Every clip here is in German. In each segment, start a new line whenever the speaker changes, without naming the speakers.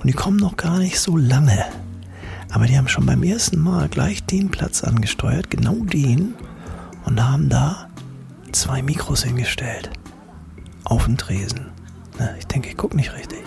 Und die kommen noch gar nicht so lange. Aber die haben schon beim ersten Mal gleich den Platz angesteuert, genau den, und haben da zwei Mikros hingestellt. Auf den Tresen. Na, ich denke, ich gucke nicht richtig.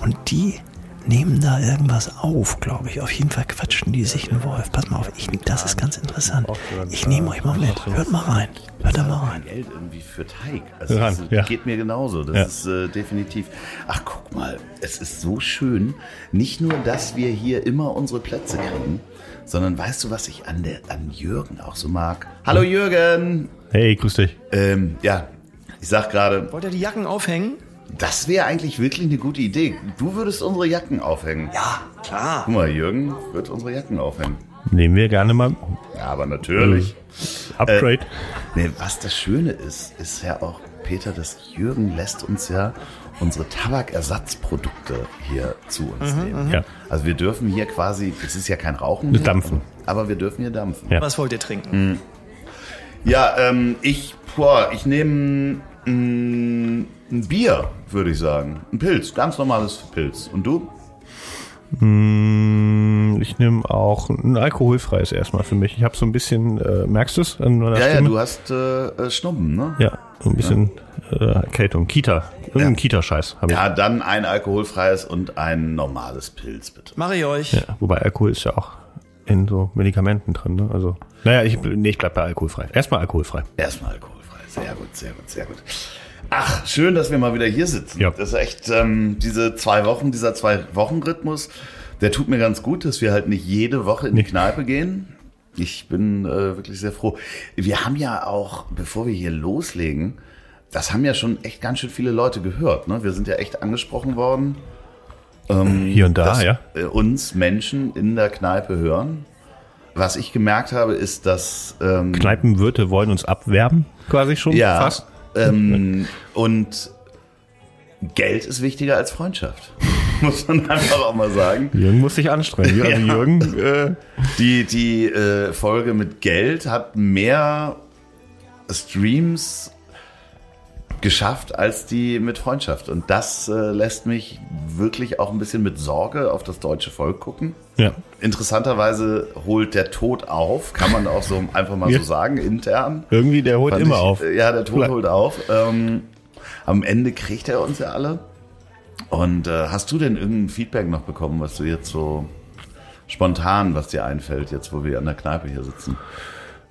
Und die nehmen da irgendwas auf, glaube ich. Auf jeden Fall quatschen die sich einen Wolf. Pass mal auf, ich, das ist ganz interessant. Ich nehme euch mal mit. Hört mal rein. Hört da mal rein.
Geld irgendwie für Teig. Also
Ran,
das
ja.
geht mir genauso. Das
Ja.
ist äh, definitiv. Ach, guck mal, es ist so schön. Nicht nur, dass wir hier immer unsere Plätze kriegen, sondern weißt du, was ich an, der, an Jürgen auch so mag? Hallo Jürgen!
Hey, grüß dich.
Ähm, ja, ich sag gerade,
Wollt ihr die Jacken aufhängen?
Das wäre eigentlich wirklich eine gute Idee. Du würdest unsere Jacken aufhängen.
Ja, klar.
Guck mal, Jürgen wird unsere Jacken aufhängen.
Nehmen wir gerne mal.
Ja, aber natürlich.
Upgrade.
Nee, was das Schöne ist, ist ja auch, Peter, dass Jürgen lässt uns ja unsere Tabakersatzprodukte hier zu uns nehmen.
Ja.
Also wir dürfen hier quasi, es ist ja kein Rauchen mehr,
Dampfen.
aber wir dürfen hier dampfen.
Ja.
Was wollt ihr trinken?
Ja, ähm, ich, boah, ich nehme mm, ein Bier, würde ich sagen. Ein Pilz, ganz normales Pilz. Und du?
Mm, Ich nehme auch ein alkoholfreies erstmal für mich. Ich habe so ein bisschen, äh, merkst du es
Ja, ja,
Stimme?
du hast äh, äh, Schnupfen, ne?
Ja, so ein bisschen äh, Erkältung. Kita. Irgendein
Ja.
Kita-Scheiß habe ich.
Ja, dann ein alkoholfreies und ein normales Pilz, bitte.
Mach ich euch.
Ja, wobei Alkohol ist ja auch in so Medikamenten drin. Ne? Also, naja, ich, nee, ich bleib bei alkoholfrei. Erstmal alkoholfrei.
Erstmal alkoholfrei. Sehr gut, sehr gut, sehr gut. Ach, schön, dass wir mal wieder hier sitzen.
Ja.
Das ist echt, ähm, diese zwei Wochen, dieser Zwei-Wochen-Rhythmus, der tut mir ganz gut, dass wir halt nicht jede Woche in die Kneipe gehen. Ich bin äh, wirklich sehr froh. Wir haben ja auch, bevor wir hier loslegen, das haben ja schon echt ganz schön viele Leute gehört. Ne? Wir sind ja echt angesprochen worden,
Hier und da,
dass
ja.
äh, uns Menschen in der Kneipe hören. Was ich gemerkt habe, ist, dass ähm,
Kneipenwirte wollen uns abwerben, quasi schon
ja,
fast.
Ähm, und Geld ist wichtiger als Freundschaft. Muss man einfach auch mal sagen.
Jürgen muss sich anstrengen. Also
Ja.
Jürgen, äh,
Die, die äh, Folge mit Geld hat mehr Streams geschafft als die mit Freundschaft. Und das äh, lässt mich wirklich auch ein bisschen mit Sorge auf das deutsche Volk gucken.
ja.
Interessanterweise holt der Tod auf, kann man auch so einfach mal
Ja.
so sagen, intern.
Irgendwie, der holt
Fand
immer
ich,
auf.
äh, Ja, der Tod holt auf. Ähm, am Ende kriegt er uns ja alle. Und äh, hast du denn irgendein Feedback noch bekommen, was du jetzt so spontan, was dir einfällt, jetzt wo wir an der Kneipe hier sitzen?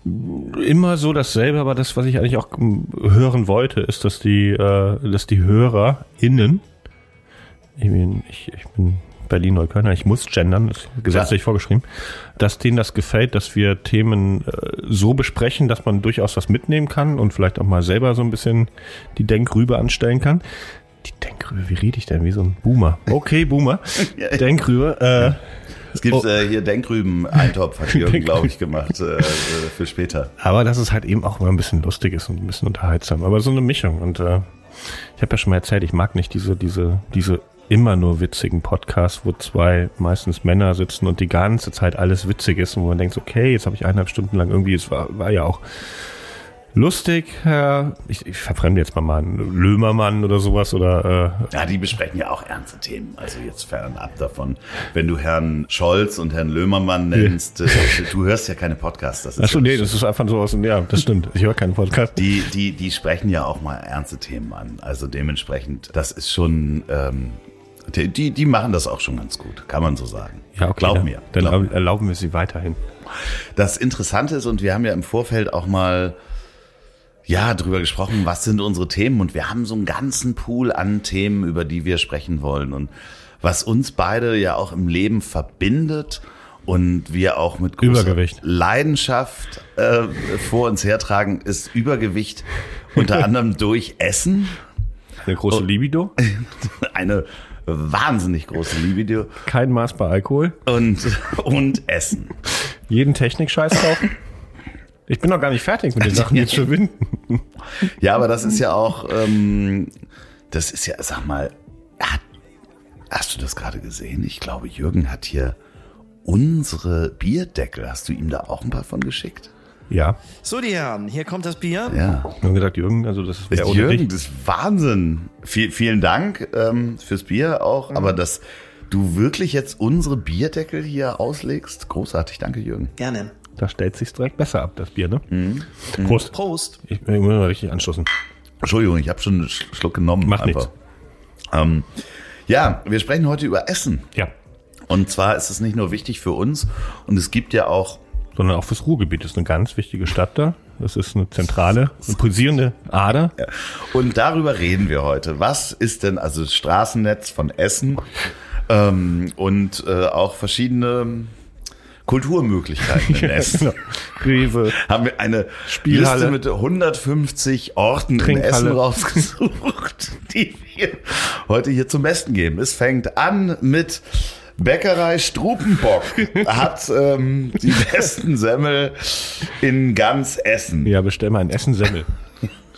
Immer so dasselbe, aber das, was ich eigentlich auch ähm, hören wollte, ist, dass die, äh, dass die HörerInnen, ich bin, ich, ich bin Berlin-Neuköllner, ich muss gendern, ist gesetzlich vorgeschrieben, dass denen das gefällt, dass wir Themen äh, so besprechen, dass man durchaus was mitnehmen kann und vielleicht auch mal selber so ein bisschen die Denkrübe anstellen kann. Die Denkrübe, wie rede ich denn? Wie so ein Boomer. Okay, Boomer.
Ja.
Denkrübe. Äh,
Es gibt
Oh.
äh, hier Denkrüben-Eintopf, hat Jürgen, glaube ich, gemacht äh, äh, für später.
Aber dass es halt eben auch mal ein bisschen lustig ist und ein bisschen unterhaltsam. Aber so eine Mischung. Und äh, ich habe ja schon mal erzählt, ich mag nicht diese, diese, diese immer nur witzigen Podcasts, wo zwei meistens Männer sitzen und die ganze Zeit alles witzig ist und wo man denkt, okay, jetzt habe ich eineinhalb Stunden lang irgendwie, es war, war ja auch lustig, ja, ich, ich verfremde jetzt mal mal einen Lömermann oder sowas oder äh,
Ja, die besprechen ja auch ernste Themen. Also jetzt fernab davon. Wenn du Herrn Scholz und Herrn Löhmermann nennst, äh, du hörst ja keine Podcasts. Das ist
Achso,
ja
nee, das ist einfach so aus dem, ja, das stimmt. Ich höre keinen Podcast.
Die, die, die sprechen ja auch mal ernste Themen an. Also dementsprechend, das ist schon, ähm, die, die, die machen das auch schon ganz gut, kann man so sagen.
Ja, okay,
Glaub
dann,
mir.
Dann
glaub
erlauben wir sie weiterhin.
Das Interessante ist, und wir haben ja im Vorfeld auch mal ja, drüber gesprochen, was sind unsere Themen und wir haben so einen ganzen Pool an Themen, über die wir sprechen wollen und was uns beide ja auch im Leben verbindet und wir auch mit großer
Übergewicht.
Leidenschaft äh, vor uns hertragen, ist Übergewicht unter anderem durch Essen.
Eine große Libido?
Eine wahnsinnig große Libido
Kein Maß bei Alkohol.
und, und Essen.
Jeden Technik-Scheiß kaufen. Ich bin noch gar nicht fertig mit den Sachen jetzt zu winden.
Ja, aber das ist ja auch, ähm, das ist ja, sag mal, hat, hast du das gerade gesehen? Ich glaube, Jürgen hat hier unsere Bierdeckel. Hast du ihm da auch ein paar von geschickt?
Ja.
So, die Herren, hier kommt das Bier.
Ja.
Wir haben gesagt, Jürgen, also das ohne
Jürgen,
dich.
das ist Wahnsinn. Viel, vielen Dank ähm, fürs Bier auch, aber dass du wirklich jetzt unsere Bierdeckel hier auslegst, großartig. Danke, Jürgen.
Gerne.
Da stellt sich direkt besser ab, das Bier, ne?
Mhm.
Prost.
Prost.
Ich, ich muss mal richtig anstoßen.
Entschuldigung, ich habe schon einen Sch- Schluck genommen.
Macht nichts.
Ähm, ja, wir sprechen heute über Essen.
Ja.
Und zwar ist es nicht nur wichtig für uns und es gibt ja auch
Sondern auch fürs Ruhrgebiet. Das ist eine ganz wichtige Stadt da. Das ist eine zentrale, eine pulsierende Ader.
Und darüber reden wir heute. Was ist denn also das Straßennetz von Essen ähm, und äh, auch verschiedene Kulturmöglichkeiten in Essen?
Rewe.
Haben wir eine
Spielhalle.
Liste mit 150 Orten in. Essen rausgesucht, die wir heute hier zum Besten geben. Es fängt an mit Bäckerei Strupenbock. Hat ähm, die besten Semmel in ganz Essen.
Ja, bestell mal ein Essen-Semmel.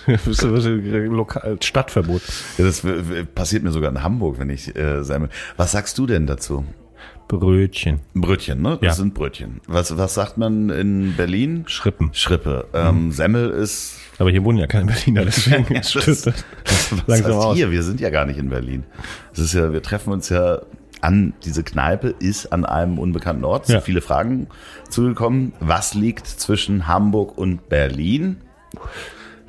Das ist das ist lokal, Stadtverbot.
Ja, das passiert mir sogar in Hamburg, wenn ich äh, Semmel. Was sagst du denn dazu?
Brötchen.
Brötchen, ne? Das
Ja.
sind Brötchen. Was, was sagt man in Berlin?
Schrippen.
Schrippe. Ähm, Semmel ist.
Aber hier wohnen ja keine Berliner, deswegen stimmt
das,
das
was
langsam
heißt
aus.
hier? Wir sind ja gar nicht in Berlin. Das ist ja, wir treffen uns ja an, diese Kneipe ist an einem unbekannten Ort. Es sind
Ja.
viele Fragen zugekommen. Was liegt zwischen Hamburg und Berlin?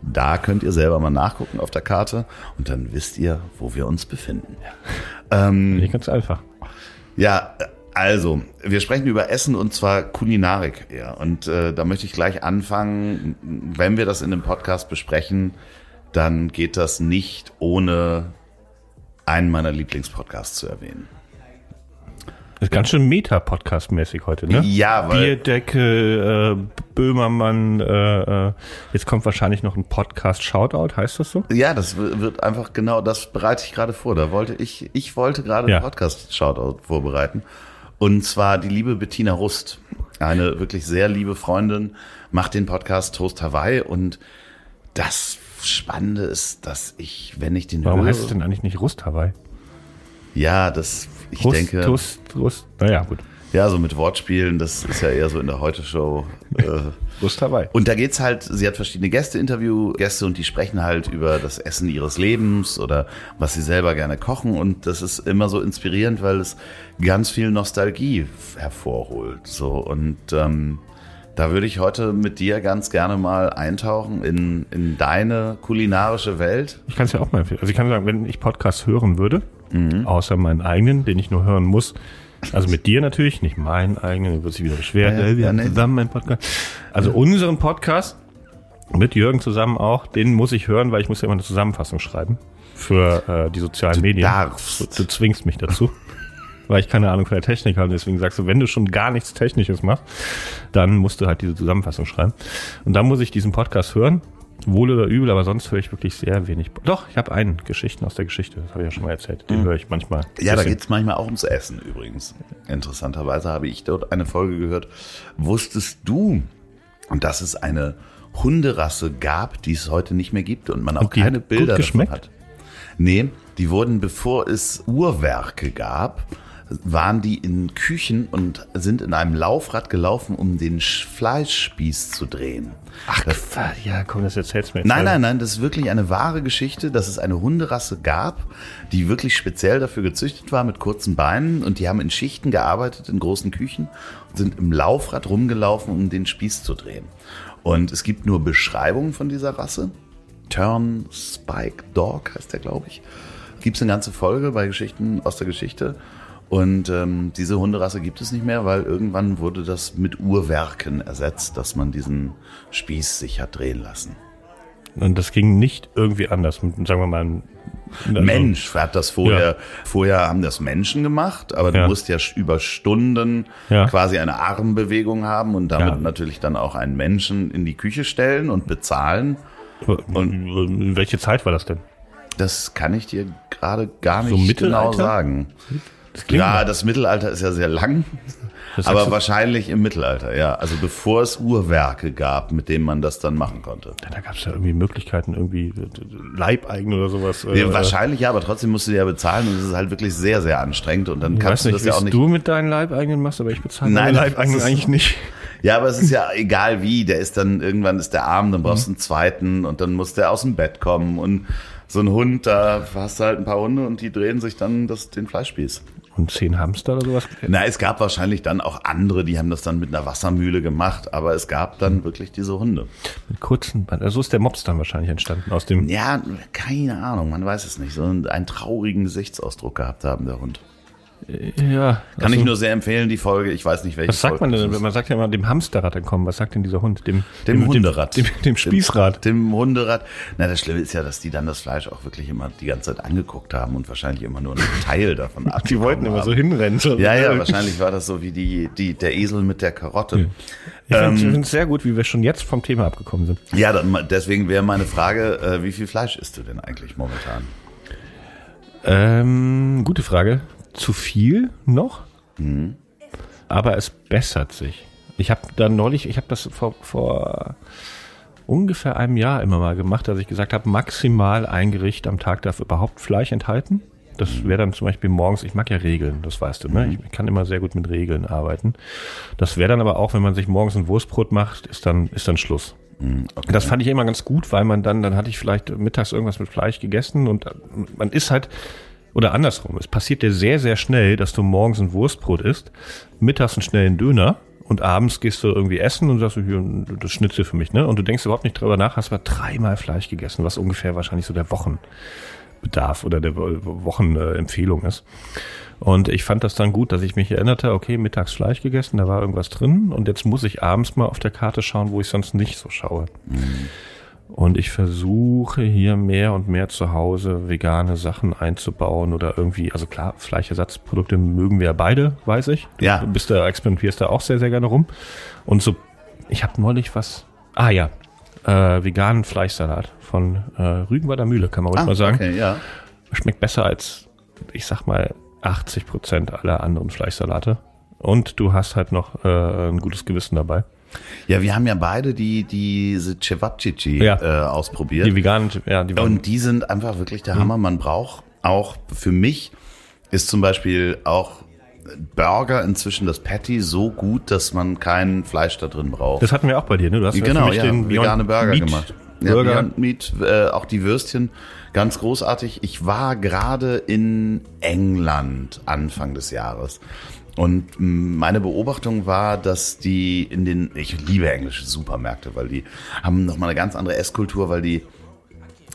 Da könnt ihr selber mal nachgucken auf der Karte und dann wisst ihr, wo wir uns befinden.
Nicht ganz einfach.
Ja, also, wir sprechen über Essen und zwar Kulinarik. Ja. Und äh, da möchte ich gleich anfangen. Wenn wir das in dem Podcast besprechen, dann geht das nicht ohne einen meiner Lieblingspodcasts zu erwähnen.
Das ist ganz schön Meta-Podcast-mäßig heute, ne?
Ja, weil-
Bierdecke, äh, Böhmermann, äh, äh, jetzt kommt wahrscheinlich noch ein Podcast-Shoutout, heißt das so?
Ja, das wird einfach genau, das bereite ich gerade vor. Da wollte ich, ich wollte gerade
Ja.
einen Podcast-Shoutout vorbereiten. Und zwar die liebe Bettina Rust, eine wirklich sehr liebe Freundin, macht den Podcast Toast Hawaii und das Spannende ist, dass ich, wenn ich den
Warum
höre,
heißt es denn eigentlich nicht Rust Hawaii?
ja, das, ich
Rust,
denke,
Rust, Rust, naja, gut.
ja, so mit Wortspielen, das ist ja eher so in der Heute-Show. Äh,
Rust Hawaii.
Und da geht's halt, sie hat verschiedene Gäste, Interviewgäste und die sprechen halt über das Essen ihres Lebens oder was sie selber gerne kochen und das ist immer so inspirierend, weil es ganz viel Nostalgie hervorholt. So und ähm, da würde ich heute mit dir ganz gerne mal eintauchen in, in deine kulinarische Welt.
Ich kann es ja auch mal empfehlen. Also ich kann sagen, wenn ich Podcasts hören würde, außer meinen eigenen, den ich nur hören muss, also mit dir natürlich, nicht meinen eigenen, dann wird sich wieder beschweren,
Ja, ja,
äh, wir
ja,
haben
nee.
zusammen einen Podcast. Also unseren Podcast, mit Jürgen zusammen auch, den muss ich hören, weil ich muss ja immer eine Zusammenfassung schreiben für äh, die sozialen Medien.
darfst.
Du, du zwingst mich dazu. Weil ich keine Ahnung von der Technik habe, deswegen sagst du, wenn du schon gar nichts Technisches machst, dann musst du halt diese Zusammenfassung schreiben. Und dann muss ich diesen Podcast hören, wohl oder übel, aber sonst höre ich wirklich sehr wenig. Doch, ich habe einen, Geschichten aus der Geschichte, das habe ich ja schon mal erzählt. Den höre ich manchmal.
Mhm. Ja, da
Bisschen.
geht's manchmal auch ums Essen übrigens. Interessanterweise habe ich dort eine Folge gehört. Wusstest du, dass es eine Hunderasse gab, die es heute nicht mehr gibt und man auch
Und
keine
hat
Bilder davon
geschmeckt?
hat? Nee, die wurden, bevor es Uhrwerke gab, waren die in Küchen und sind in einem Laufrad gelaufen, um den Sch- Fleischspieß zu drehen.
Ach, Quatsch, ja, komm, das erzählst du mir jetzt.
Nein, nein, nein, das ist wirklich eine wahre Geschichte, dass es eine Hunderasse gab, die wirklich speziell dafür gezüchtet war mit kurzen Beinen und die haben in Schichten gearbeitet in großen Küchen und sind im Laufrad rumgelaufen, um den Spieß zu drehen. Und es gibt nur Beschreibungen von dieser Rasse. Turn Spike Dog heißt der, glaube ich. Gibt es eine ganze Folge bei Geschichten aus der Geschichte. Und ähm, diese Hunderasse gibt es nicht mehr, weil irgendwann wurde das mit Uhrwerken ersetzt, dass man diesen Spieß sich hat drehen lassen.
Und das ging nicht irgendwie anders. Mit, sagen wir mal, also,
Mensch hat das vorher,
Ja.
vorher haben das Menschen gemacht, aber du
Ja.
musst ja über Stunden
Ja.
quasi eine Armbewegung haben und damit natürlich dann auch einen Menschen in die Küche stellen und bezahlen.
Und welche Zeit war das denn?
Das kann ich dir gerade gar nicht
So
genau sagen.
Das
Ja,
mal-
das Mittelalter ist ja sehr lang.
Das
aber wahrscheinlich im Mittelalter, ja. Also bevor es Uhrwerke gab, mit denen man das dann machen konnte.
da gab es ja irgendwie Möglichkeiten, irgendwie Leibeigen oder sowas.
Ja,
äh,
wahrscheinlich ja, aber trotzdem musst du ja bezahlen und es ist halt wirklich sehr, sehr anstrengend und dann
Ich
kannst du
nicht,
das ja auch nicht.
du mit deinen Leibeigenen machst, aber ich bezahle
Nein,
meine Leibeigenen
ist-
eigentlich nicht.
Ja, aber es ist ja egal wie, der ist dann, irgendwann ist der arm, dann brauchst du
Mhm.
einen zweiten und dann muss der aus dem Bett kommen und so ein Hund, da hast du halt ein paar Hunde und die drehen sich dann das, den Fleischspieß.
Und zehn Hamster oder sowas?
Na, es gab wahrscheinlich dann auch andere, die haben das dann mit einer Wassermühle gemacht, aber es gab dann wirklich diese Hunde.
Mit kurzen Band. Also so ist der Mops dann wahrscheinlich entstanden aus dem.
Ja, keine Ahnung, man weiß es nicht. So einen, einen traurigen Gesichtsausdruck gehabt haben, der Hund.
Ja.
Kann
also,
ich nur sehr empfehlen, die Folge. Ich weiß nicht, welche
Was sagt
Folge
man denn?
ist.
Man sagt ja immer dem Hamsterrad entkommen. Was sagt denn dieser Hund? Dem,
Dem Hunderad.
Dem, dem Spießrad.
Dem, dem Hunderad. Na, das Schlimme ist ja, dass die dann das Fleisch auch wirklich immer die ganze Zeit angeguckt haben und wahrscheinlich immer nur einen Teil davon ab.
Die wollten immer so hinrennen. So.
Ja, ja, wahrscheinlich war das so wie die, die, der Esel mit der Karotte.
Ich
Ähm,
finde es sehr gut, wie wir schon jetzt vom Thema abgekommen sind.
Ja, dann, deswegen wäre meine Frage, äh, wie viel Fleisch isst du denn eigentlich momentan?
Ähm, gute Frage. Zu viel noch?
Mhm.
Aber es bessert sich. Ich habe da neulich, ich habe das vor, vor ungefähr einem Jahr immer mal gemacht, dass ich gesagt habe, maximal ein Gericht am Tag darf überhaupt Fleisch enthalten. Das wäre dann zum Beispiel morgens, ich mag ja Regeln, das weißt du, ne? Ich kann immer sehr gut mit Regeln arbeiten. Das wäre dann aber auch, wenn man sich morgens ein Wurstbrot macht, ist dann, ist dann Schluss.
Okay.
Das fand ich immer ganz gut, weil man dann, dann hatte ich vielleicht mittags irgendwas mit Fleisch gegessen und man ist halt, oder andersrum, es passiert dir sehr, sehr schnell, dass du morgens ein Wurstbrot isst, mittags einen schnellen Döner und abends gehst du irgendwie essen und sagst, das Schnitzel für mich, ne? Und du denkst überhaupt nicht drüber nach, hast aber dreimal Fleisch gegessen, was ungefähr wahrscheinlich so der Wochenbedarf oder der Wochenempfehlung ist. Und ich fand das dann gut, dass ich mich erinnerte, okay, mittags Fleisch gegessen, da war irgendwas drin und jetzt muss ich abends mal auf der Karte schauen, wo ich sonst nicht so schaue. Und ich versuche hier mehr und mehr zu Hause vegane Sachen einzubauen oder irgendwie, also klar, Fleischersatzprodukte mögen wir ja beide, weiß ich. Du
Ja.
bist da, experimentierst da auch sehr, sehr gerne rum. Und so, ich habe neulich was, ah ja, äh, veganen Fleischsalat von äh, Rügenwalder Mühle, kann man ruhig mal sagen.
Ah, okay, ja.
Schmeckt besser als, ich sag mal, 80 Prozent aller anderen Fleischsalate. Und du hast halt noch äh, ein gutes Gewissen dabei.
Ja, wir haben ja beide die, diese Cevapcici
Ja.
äh, ausprobiert.
Die veganen, ja, die
Und die sind einfach wirklich der Hammer. Man braucht auch, für mich ist zum Beispiel auch Burger inzwischen das Patty so gut, dass man kein Fleisch da drin braucht.
Das hatten wir auch bei dir, ne? Du hast ja
genau, ja,
den
vegane Burger
Meat
gemacht. Ja,
Burger.
Beyond Meat, äh, auch die Würstchen, ganz großartig. Ich war gerade in England Anfang des Jahres. Und mh, meine Beobachtung war, dass die in den, ich liebe englische Supermärkte, weil die haben nochmal eine ganz andere Esskultur, weil die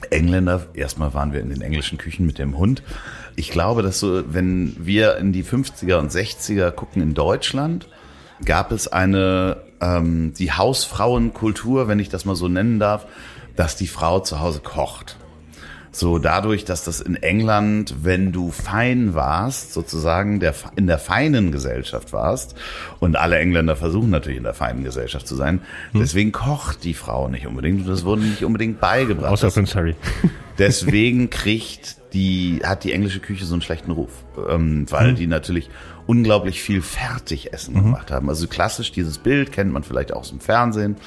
Engländer, erstmal waren wir in den englischen Küchen mit dem Hund. Ich glaube, dass so, wenn wir in die 50er und 60er gucken in Deutschland, gab es eine, ähm, die Hausfrauenkultur, wenn ich das mal so nennen darf, dass die Frau zu Hause kocht. So dadurch, dass das in England, wenn du fein warst, sozusagen der, in der feinen Gesellschaft warst, und alle Engländer versuchen natürlich in der feinen Gesellschaft zu sein,
Hm.
deswegen kocht die Frau nicht unbedingt und das wurde nicht unbedingt beigebracht.
Außer Prince Harry.
Deswegen kriegt die, hat die englische Küche so einen schlechten Ruf, ähm, weil die natürlich unglaublich viel Fertigessen gemacht haben. Also klassisch dieses Bild kennt man vielleicht auch aus dem Fernsehen.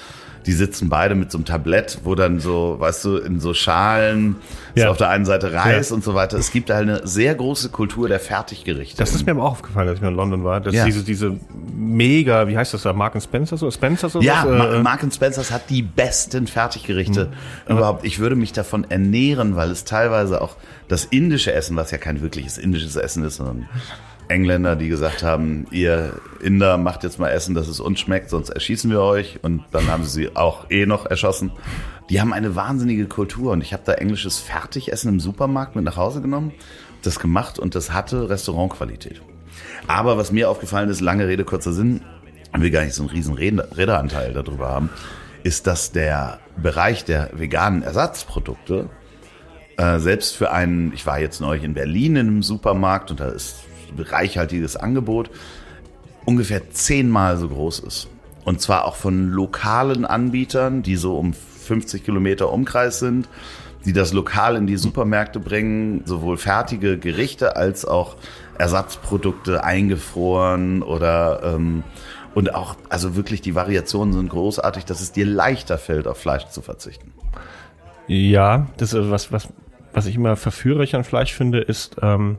Die sitzen beide mit so einem Tablett, wo dann so, weißt du, in so Schalen
Ja.
ist auf der einen Seite Reis
Ja.
und so weiter. Es gibt da eine sehr große Kultur der Fertiggerichte.
Das ist mir aber auch aufgefallen, als ich mal in London war, dass
Ja.
diese, diese mega, wie heißt das da, Mark Spencer oder Spencer oder
Ja,
was? Äh,
Mark Spencers hat die besten Fertiggerichte überhaupt. Ich würde mich davon ernähren, weil es teilweise auch das indische Essen, was ja kein wirkliches indisches Essen ist, sondern Engländer, die gesagt haben, ihr Inder macht jetzt mal Essen, dass es uns schmeckt, sonst erschießen wir euch. Und dann haben sie sie auch eh noch erschossen. Die haben eine wahnsinnige Kultur und ich habe da englisches Fertigessen im Supermarkt mit nach Hause genommen, das gemacht und das hatte Restaurantqualität. Aber was mir aufgefallen ist, lange Rede, kurzer Sinn, ich will gar nicht so einen riesen Rede- Redeanteil darüber haben, ist, dass der Bereich der veganen Ersatzprodukte äh, selbst für einen, ich war jetzt neulich in Berlin in einem Supermarkt und da ist reichhaltiges Angebot, ungefähr zehnmal so groß ist. Und zwar auch von lokalen Anbietern, die so um 50 Kilometer Umkreis sind, die das lokal in die Supermärkte bringen, sowohl fertige Gerichte als auch Ersatzprodukte eingefroren oder ähm, und auch, also wirklich die Variationen sind großartig, dass es dir leichter fällt, auf Fleisch zu verzichten.
Ja, das ist was, was, was ich immer verführerisch an Fleisch finde, ist, ähm,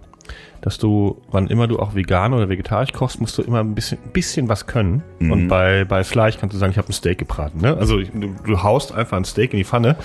dass du, wann immer du auch vegan oder vegetarisch kochst, musst du immer ein bisschen, ein bisschen was können. Mhm. Und bei, bei Fleisch kannst du sagen, ich habe ein Steak gebraten. Ne? Also du, du haust einfach ein Steak in die Pfanne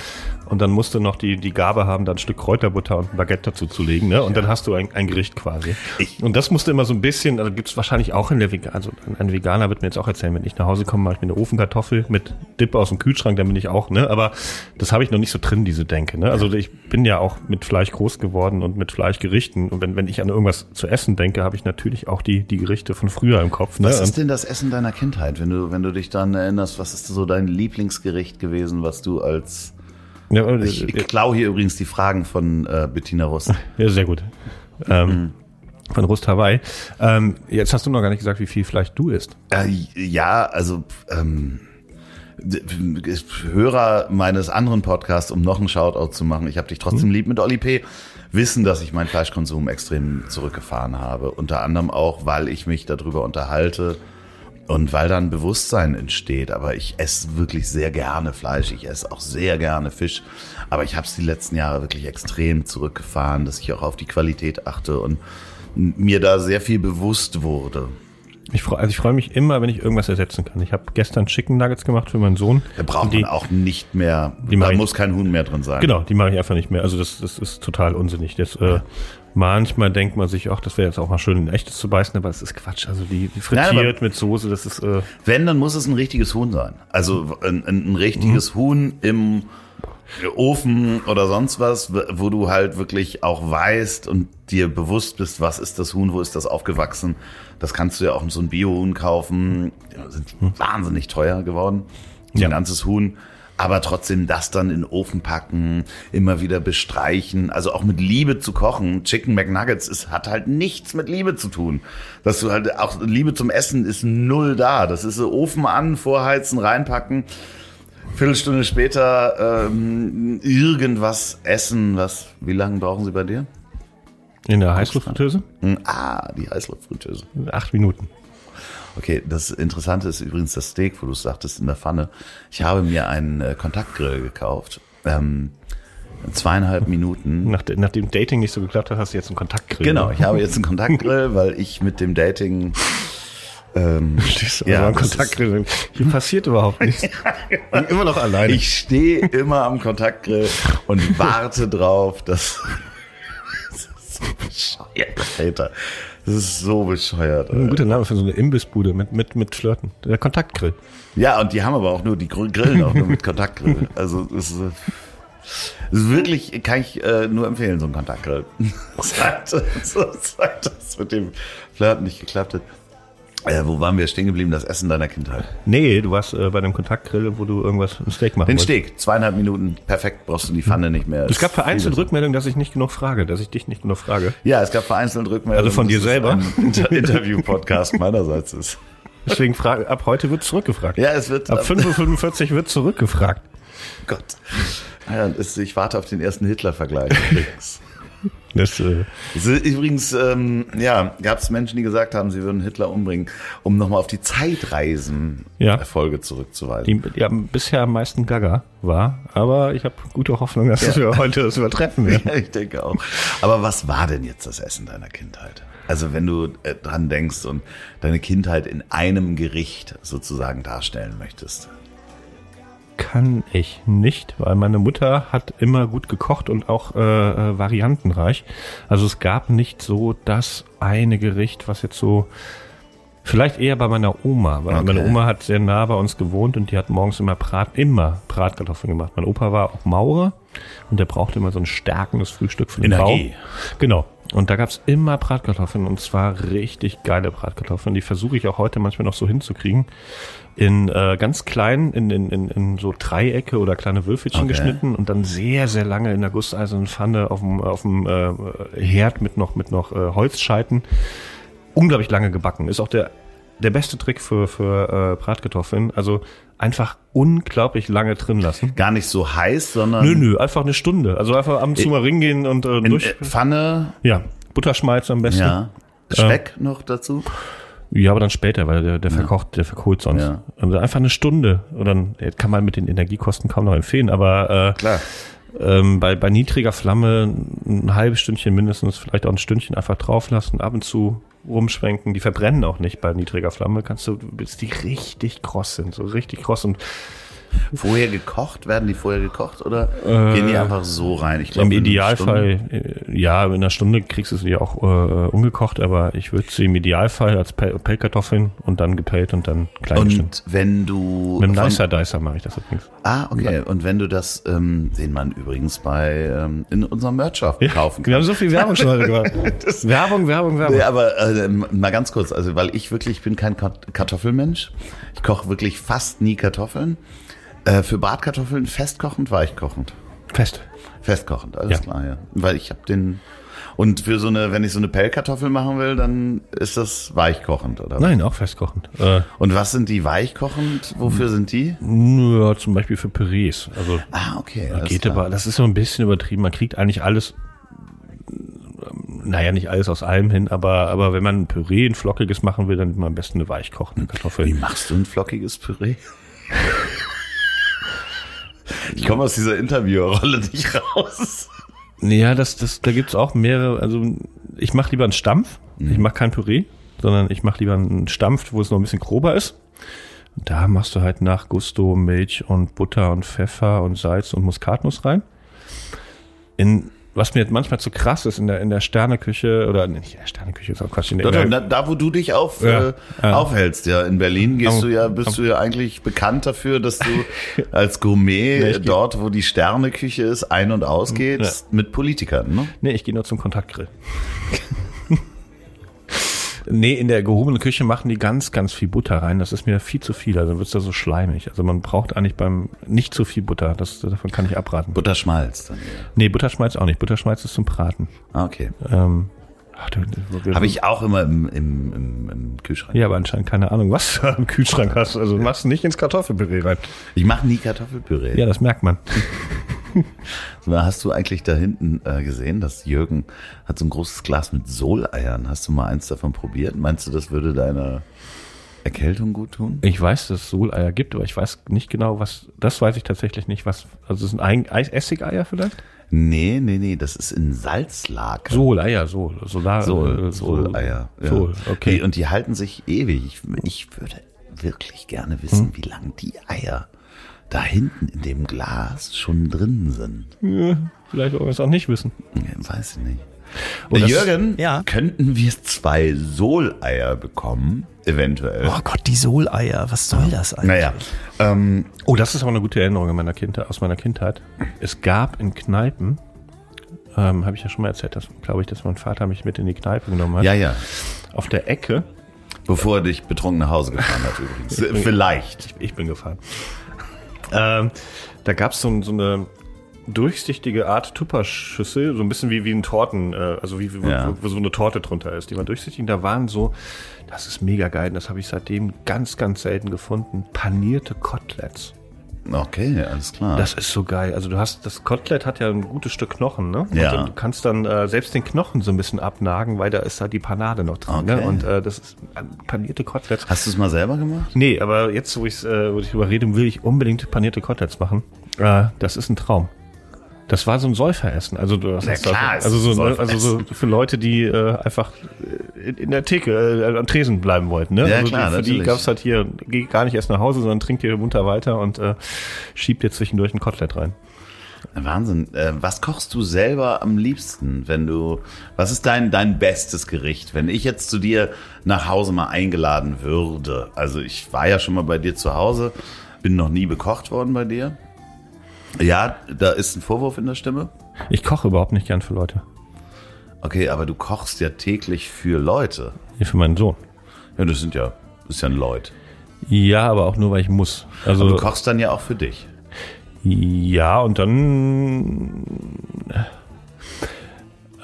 und dann musst du noch die, die Gabe haben, da ein Stück Kräuterbutter und ein Baguette dazu zu legen. Ne? Und ja. dann hast du ein, ein Gericht quasi. Ich. Und das musst du immer so ein bisschen, also gibt's wahrscheinlich auch in der Vegan, also ein Veganer wird mir jetzt auch erzählen, wenn ich nach Hause komme, mache ich mir eine Ofenkartoffel mit Dip aus dem Kühlschrank, dann bin ich auch, ne? Aber das habe ich noch nicht so drin, diese Denke. Ne? Also ich bin ja auch mit Fleisch groß geworden und mit Fleischgerichten. Und wenn, wenn ich an irgendwas zu essen denke, habe ich natürlich auch die, die Gerichte von früher im Kopf.
Ne? Was ist denn das Essen deiner Kindheit, wenn du, wenn du dich dann erinnerst, was ist so dein Lieblingsgericht gewesen, was du als ja, ich, ich klaue hier übrigens die Fragen von äh, Bettina Rust.
Ja, sehr gut. Ähm, mhm. Von Rust Hawaii. Ähm, jetzt hast du noch gar nicht gesagt, wie viel Fleisch du isst.
Äh, ja, also ähm, Hörer meines anderen Podcasts, um noch einen Shoutout zu machen, ich habe dich trotzdem mhm. lieb mit Oli P., wissen, dass ich meinen Fleischkonsum extrem zurückgefahren habe. Unter anderem auch, weil ich mich darüber unterhalte, und weil dann Bewusstsein entsteht, aber ich esse wirklich sehr gerne Fleisch, ich esse auch sehr gerne Fisch, aber ich habe es die letzten Jahre wirklich extrem zurückgefahren, dass ich auch auf die Qualität achte und mir da sehr viel bewusst wurde.
Ich freue also ich freu mich immer, wenn ich irgendwas ersetzen kann. Ich habe gestern Chicken Nuggets gemacht für meinen Sohn.
Da braucht die, man auch nicht mehr, da muss kein Huhn mehr drin sein.
Genau, die mache ich einfach nicht mehr. Also das, das ist total unsinnig. Das, äh, Manchmal denkt man sich, ach, das wäre jetzt auch mal schön, ein echtes zu beißen, aber es ist Quatsch. Also die, die frittiert Nein, mit Soße, das ist. Äh
wenn, dann muss es ein richtiges Huhn sein. Also ein, ein, ein richtiges mhm. Huhn im Ofen oder sonst was, wo du halt wirklich auch weißt und dir bewusst bist, was ist das Huhn, wo ist das aufgewachsen. Das kannst du ja auch so ein Bio-Huhn kaufen. Die sind mhm. wahnsinnig teuer geworden. So ein ganzes Huhn aber trotzdem das dann in den Ofen packen, immer wieder bestreichen, also auch mit Liebe zu kochen. Chicken McNuggets ist, hat halt nichts mit Liebe zu tun. Dass du halt auch Liebe zum Essen ist null da. Das ist so Ofen an, vorheizen, reinpacken. Viertelstunde später ähm, irgendwas essen. Was? Wie lange brauchen sie bei dir?
In der Heißluftfritteuse?
Ah, die Heißluftfritteuse.
Acht Minuten.
Okay, das Interessante ist übrigens das Steak, wo du sagtest in der Pfanne. Ich habe mir einen äh, Kontaktgrill gekauft. Ähm, zweieinhalb Minuten.
Nach, nachdem Dating nicht so geklappt hat, hast du jetzt einen Kontaktgrill.
Genau, ich habe jetzt einen Kontaktgrill, weil ich mit dem Dating
ähm, Stehst du ja, am Kontaktgrill. Hier passiert überhaupt nichts. Bin immer noch alleine.
Ich stehe immer am Kontaktgrill und warte drauf, dass. das ist so bescheuert, Alter. Das ist so bescheuert.
Ein guter Name für so eine Imbissbude mit, mit, mit Flirten. Der Kontaktgrill.
Ja, und die haben aber auch nur, die grillen auch nur mit Kontaktgrill. Also es ist, es ist wirklich, kann ich äh, nur empfehlen, so ein Kontaktgrill. seit, seit das mit dem Flirten nicht geklappt hat. Äh, wo waren wir stehen geblieben? Das Essen deiner Kindheit.
Nee, du warst äh, bei dem Kontaktgrill, wo du irgendwas, ein Steak machen
Den Steak, zweieinhalb Minuten, perfekt, brauchst du die Pfanne nicht mehr.
Es gab vereinzelt Rückmeldungen, dass ich nicht genug frage, dass ich dich nicht genug frage.
Ja, es gab vereinzelt Rückmeldungen.
Also von dir selber?
Inter Interview-Podcast meinerseits ist.
Deswegen frage, ab heute wird zurückgefragt.
Ja, es wird.
Ab 5.45 Uhr wird zurückgefragt.
Gott. Ja, ich warte auf den ersten Hitler-Vergleich Das, äh übrigens, ähm, ja, gab es Menschen, die gesagt haben, sie würden Hitler umbringen, um nochmal auf die Zeitreisen-Erfolge ja. zurückzuweisen.
Die ja, bisher am meisten Gaga war, aber ich habe gute Hoffnung, dass ja. wir heute das übertreffen werden.
Ja, ich denke auch. Aber was war denn jetzt das Essen deiner Kindheit? Also wenn du äh, dran denkst und deine Kindheit in einem Gericht sozusagen darstellen möchtest
kann ich nicht, weil meine Mutter hat immer gut gekocht und auch äh, äh, variantenreich. Also es gab nicht so das eine Gericht, was jetzt so Vielleicht eher bei meiner Oma, weil okay. meine Oma hat sehr nah bei uns gewohnt und die hat morgens immer Brat, immer Bratkartoffeln gemacht. Mein Opa war auch Maurer und der brauchte immer so ein stärkendes Frühstück für den Energie. Bau. Genau. Und da gab's immer Bratkartoffeln und zwar richtig geile Bratkartoffeln. Die versuche ich auch heute manchmal noch so hinzukriegen in äh, ganz klein, in, in, in, in so Dreiecke oder kleine Würfelchen okay. geschnitten und dann sehr, sehr lange in der gusseisernen Pfanne auf dem, auf dem äh, Herd mit noch, mit noch äh, Holzscheiten. Unglaublich lange gebacken. Ist auch der der beste Trick für, für äh, Bratkartoffeln. Also einfach unglaublich lange drin lassen.
Gar nicht so heiß, sondern
Nö, nö, einfach eine Stunde. Also einfach ab und zu mal ringehen und äh,
in
durch.
äh, Pfanne,
Ja, Butterschmalz am besten.
ja. Speck noch dazu.
Ja, aber dann später, weil der, der verkocht, der verkohlt sonst.
Ja.
Also einfach eine Stunde. Oder dann kann man mit den Energiekosten kaum noch empfehlen, aber äh,
Klar.
ähm, bei, bei niedriger Flamme ein halbes Stündchen mindestens, vielleicht auch ein Stündchen einfach drauf lassen, ab und zu rumschwenken. Die verbrennen auch nicht bei niedriger Flamme. Kannst du, bis die richtig kross sind, so richtig kross und
Vorher gekocht? Werden die vorher gekocht oder
Äh,
gehen die einfach so rein? Ich glaub,
Im Idealfall, äh, ja, in einer Stunde kriegst du sie auch äh, ungekocht, aber ich würde sie im Idealfall als Pel Pellkartoffeln und dann gepellt und dann klein
Stunde.
geschnitten.
Und wenn du
Mit dem
von-
Dicer Dicer mache ich das übrigens.
Ah, okay. Und wenn du das, ähm, den man übrigens bei ähm, in unserem Merch-Shop kaufen kann.
Wir haben so viel Werbung schon heute gemacht. Werbung, Werbung, Werbung.
Nee, aber äh, mal ganz kurz, also weil ich wirklich, ich bin kein Kart- Kartoffelmensch. Ich koche wirklich fast nie Kartoffeln. Äh, für Bratkartoffeln festkochend, weichkochend.
Fest.
Festkochend, alles
Ja.
klar, ja. Weil ich habe den und für so eine, wenn ich so eine Pellkartoffel machen will, dann ist das weichkochend, oder?
Nein, auch festkochend. Äh,
Und was sind die weichkochend? Wofür sind die?
ja, zum Beispiel für Pürees. Also
Ah, okay.
geht
klar.
aber, das ist so ein bisschen übertrieben. Man kriegt eigentlich alles, ähm, naja, nicht alles aus allem hin, aber, aber wenn man ein Püree, ein flockiges machen will, dann nimmt man am besten eine weichkochende Kartoffel.
Wie machst du ein flockiges Püree? Ich komme aus dieser Interviewrolle nicht raus.
Ja, das, das, da gibt's auch mehrere, also ich mache lieber einen Stampf.
Mhm.
Ich mache kein Püree, sondern ich mache lieber einen Stampf, wo es noch ein bisschen grober ist. Und da machst du halt nach Gusto Milch und Butter und Pfeffer und Salz und Muskatnuss rein. In, was mir manchmal zu krass ist in der, in der Sterneküche, oder nicht in der Sterneküche, ist auch Quatsch, in der,
Da, da, da wo du dich auf,
Ja,
äh,
ja.
aufhältst, ja, in Berlin gehst
Am-
du ja, bist du ja eigentlich bekannt dafür, dass du als Gourmet
Nee, geh-
dort, wo die Sterneküche ist, ein- und ausgehst mit Politikern, ne?
Nee, ich gehe nur zum Kontaktgrill. nee, in der gehobenen Küche machen die ganz, ganz viel Butter rein. Das ist mir viel zu viel. Also wird's da so schleimig. Also man braucht eigentlich beim nicht zu viel Butter. Das, davon kann ich abraten.
Butterschmalz dann.
nee, Butterschmalz auch nicht. Butterschmalz ist zum Braten.
Ah, okay.
Ähm, du, du,
Habe ich auch immer im, im, im, im Kühlschrank.
Ja, aber anscheinend keine Ahnung, was du im Kühlschrank hast. Also du machst nicht ins Kartoffelpüree rein.
Ich mache nie Kartoffelpüree.
Ja, das merkt man.
Hast du eigentlich da hinten äh, gesehen, dass Jürgen hat so ein großes Glas mit Soleiern. Hast du mal eins davon probiert? Meinst du, das würde deiner Erkältung gut tun?
Ich weiß, dass es Soleier gibt, aber ich weiß nicht genau, was. Das weiß ich tatsächlich nicht, was. Also es sind Essigeier vielleicht?
Nee, nee, nee, das ist in Salzlake.
Soleier, so. Solar,
Sol,
äh,
Soleier. Ja.
Sol, okay.
Die, und die halten sich ewig. Ich, ich würde wirklich gerne
Hm?
wissen, wie lang die Eier da hinten in dem Glas schon drin sind.
Ja, vielleicht wollen wir es auch nicht wissen.
Ja, Weiß ich nicht.
Und das-
Jürgen,
Ja.
könnten wir zwei Soleier bekommen? Eventuell.
Oh Gott, die Soleier, was soll das eigentlich?
Naja, ähm,
Oh, das ist aber eine gute Erinnerung in meiner Kindheit, aus meiner Kindheit. Es gab in Kneipen, ähm, habe ich ja schon mal erzählt, glaube ich, dass mein Vater mich mit in die Kneipe genommen hat.
ja, ja.
Auf der Ecke,
Bevor er dich betrunken nach Hause gefahren hat übrigens. Vielleicht.
ich bin gefahren, ähm, da gab es so, so eine durchsichtige Art Tupperschüssel, so ein bisschen wie, wie ein Torten, äh, also wie, wie
Ja.
wo, wo so eine Torte drunter ist. Die war durchsichtig und da waren so, das ist mega geil, und das habe ich seitdem ganz, ganz selten gefunden, panierte Koteletts.
Okay, alles klar.
Das ist so geil. Also du hast, das Kotelett hat ja ein gutes Stück Knochen, ne?
Ja.
Und du kannst dann äh, selbst den Knochen so ein bisschen abnagen, weil da ist da die Panade noch drin. Ne?
Okay.
Und äh, das ist äh, panierte Koteletts.
Hast du es mal selber gemacht?
Nee, aber jetzt, wo, ich's, äh, wo ich drüber rede, will ich unbedingt panierte Koteletts machen. Äh, das ist ein Traum. Das war so ein Säuferessen. Also du hast
Na klar, es
also
ist
so,
ein
ne, also so für Leute, die äh, einfach äh, in, der Theke äh, am Tresen bleiben wollten. Ne?
Ja,
also
klar,
die, für die
natürlich.
gab's halt hier, geh gar nicht erst nach Hause, sondern trinkt hier munter weiter und äh, schiebt dir zwischendurch ein Kotelett rein.
Wahnsinn. Äh, was kochst du selber am liebsten, wenn du, was ist dein, dein bestes Gericht? Wenn ich jetzt zu dir nach Hause mal eingeladen würde, also ich war ja schon mal bei dir zu Hause, bin noch nie bekocht worden bei dir. Ja, da ist ein Vorwurf in der Stimme.
Ich koche überhaupt nicht gern für Leute.
Okay, aber du kochst ja täglich für Leute.
Hier für meinen Sohn.
Ja, das sind ja, das ist ja ein Leut.
Ja, aber auch nur, weil ich muss. Also
Aber du kochst dann ja auch für dich.
Ja, und dann.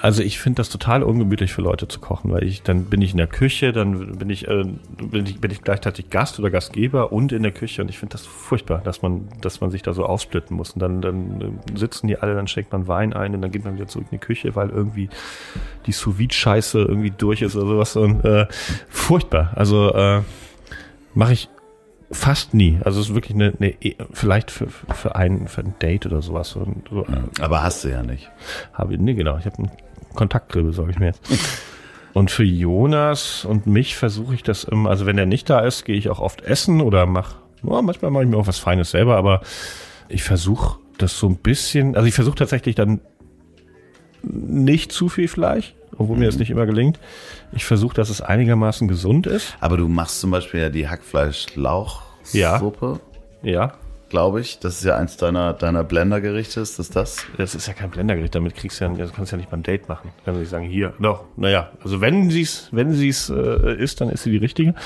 Also ich finde das total ungemütlich für Leute zu kochen, weil ich dann bin ich in der Küche, dann bin ich, äh, bin ich bin ich gleichzeitig Gast oder Gastgeber und in der Küche und ich finde das furchtbar, dass man dass man sich da so aufsplitten muss und dann dann äh, sitzen die alle, dann schenkt man Wein ein und dann geht man wieder zurück in die Küche, weil irgendwie die sous Scheiße irgendwie durch ist oder sowas und äh, furchtbar. Also äh, mache ich fast nie. Also es ist wirklich eine, eine vielleicht für, für, ein, für ein Date oder sowas. So,
Aber hast du ja nicht.
Habe nee, genau. Ich habe einen Kontaktgrill, besorge ich mir jetzt. Und für Jonas und mich versuche ich das immer, also wenn er nicht da ist, gehe ich auch oft essen oder mach, oh, manchmal mache ich mir auch was Feines selber, aber ich versuche das so ein bisschen, also ich versuche tatsächlich dann nicht zu viel Fleisch, obwohl mhm. mir das nicht immer gelingt. Ich versuche, dass es einigermaßen gesund ist.
Aber du machst zum Beispiel ja die Hackfleisch-Lauchsuppe.
Ja. ja.
Glaube ich. Das ist ja eins deiner, deiner Blender-Gerichte, ist das das?
Das ist ja kein Blender-Gericht, damit kriegst du ja, das kannst du ja nicht beim Date machen. Kannst du nicht sagen, hier, doch, naja. Also wenn sie es, wenn sie es äh, ist, dann ist sie die richtige.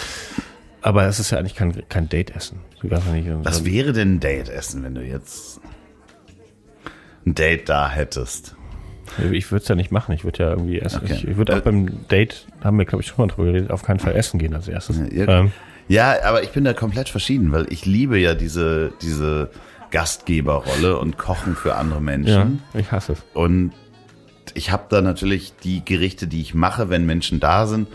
Aber es ist ja eigentlich kein, kein Date-Essen.
Was wäre denn ein Date-Essen, wenn du jetzt ein Date da hättest?
Ich würde es ja nicht machen. Ich würde ja irgendwie essen. Okay. Ich, ich würde auch äh, beim Date, haben wir glaube ich schon mal drüber geredet, auf keinen Fall essen gehen als erstes.
Ja, ähm. Ja, aber ich bin da komplett verschieden, weil ich liebe ja diese, diese Gastgeberrolle und Kochen für andere Menschen.
Ja, ich hasse es.
Und ich habe da natürlich die Gerichte, die ich mache, wenn Menschen da sind.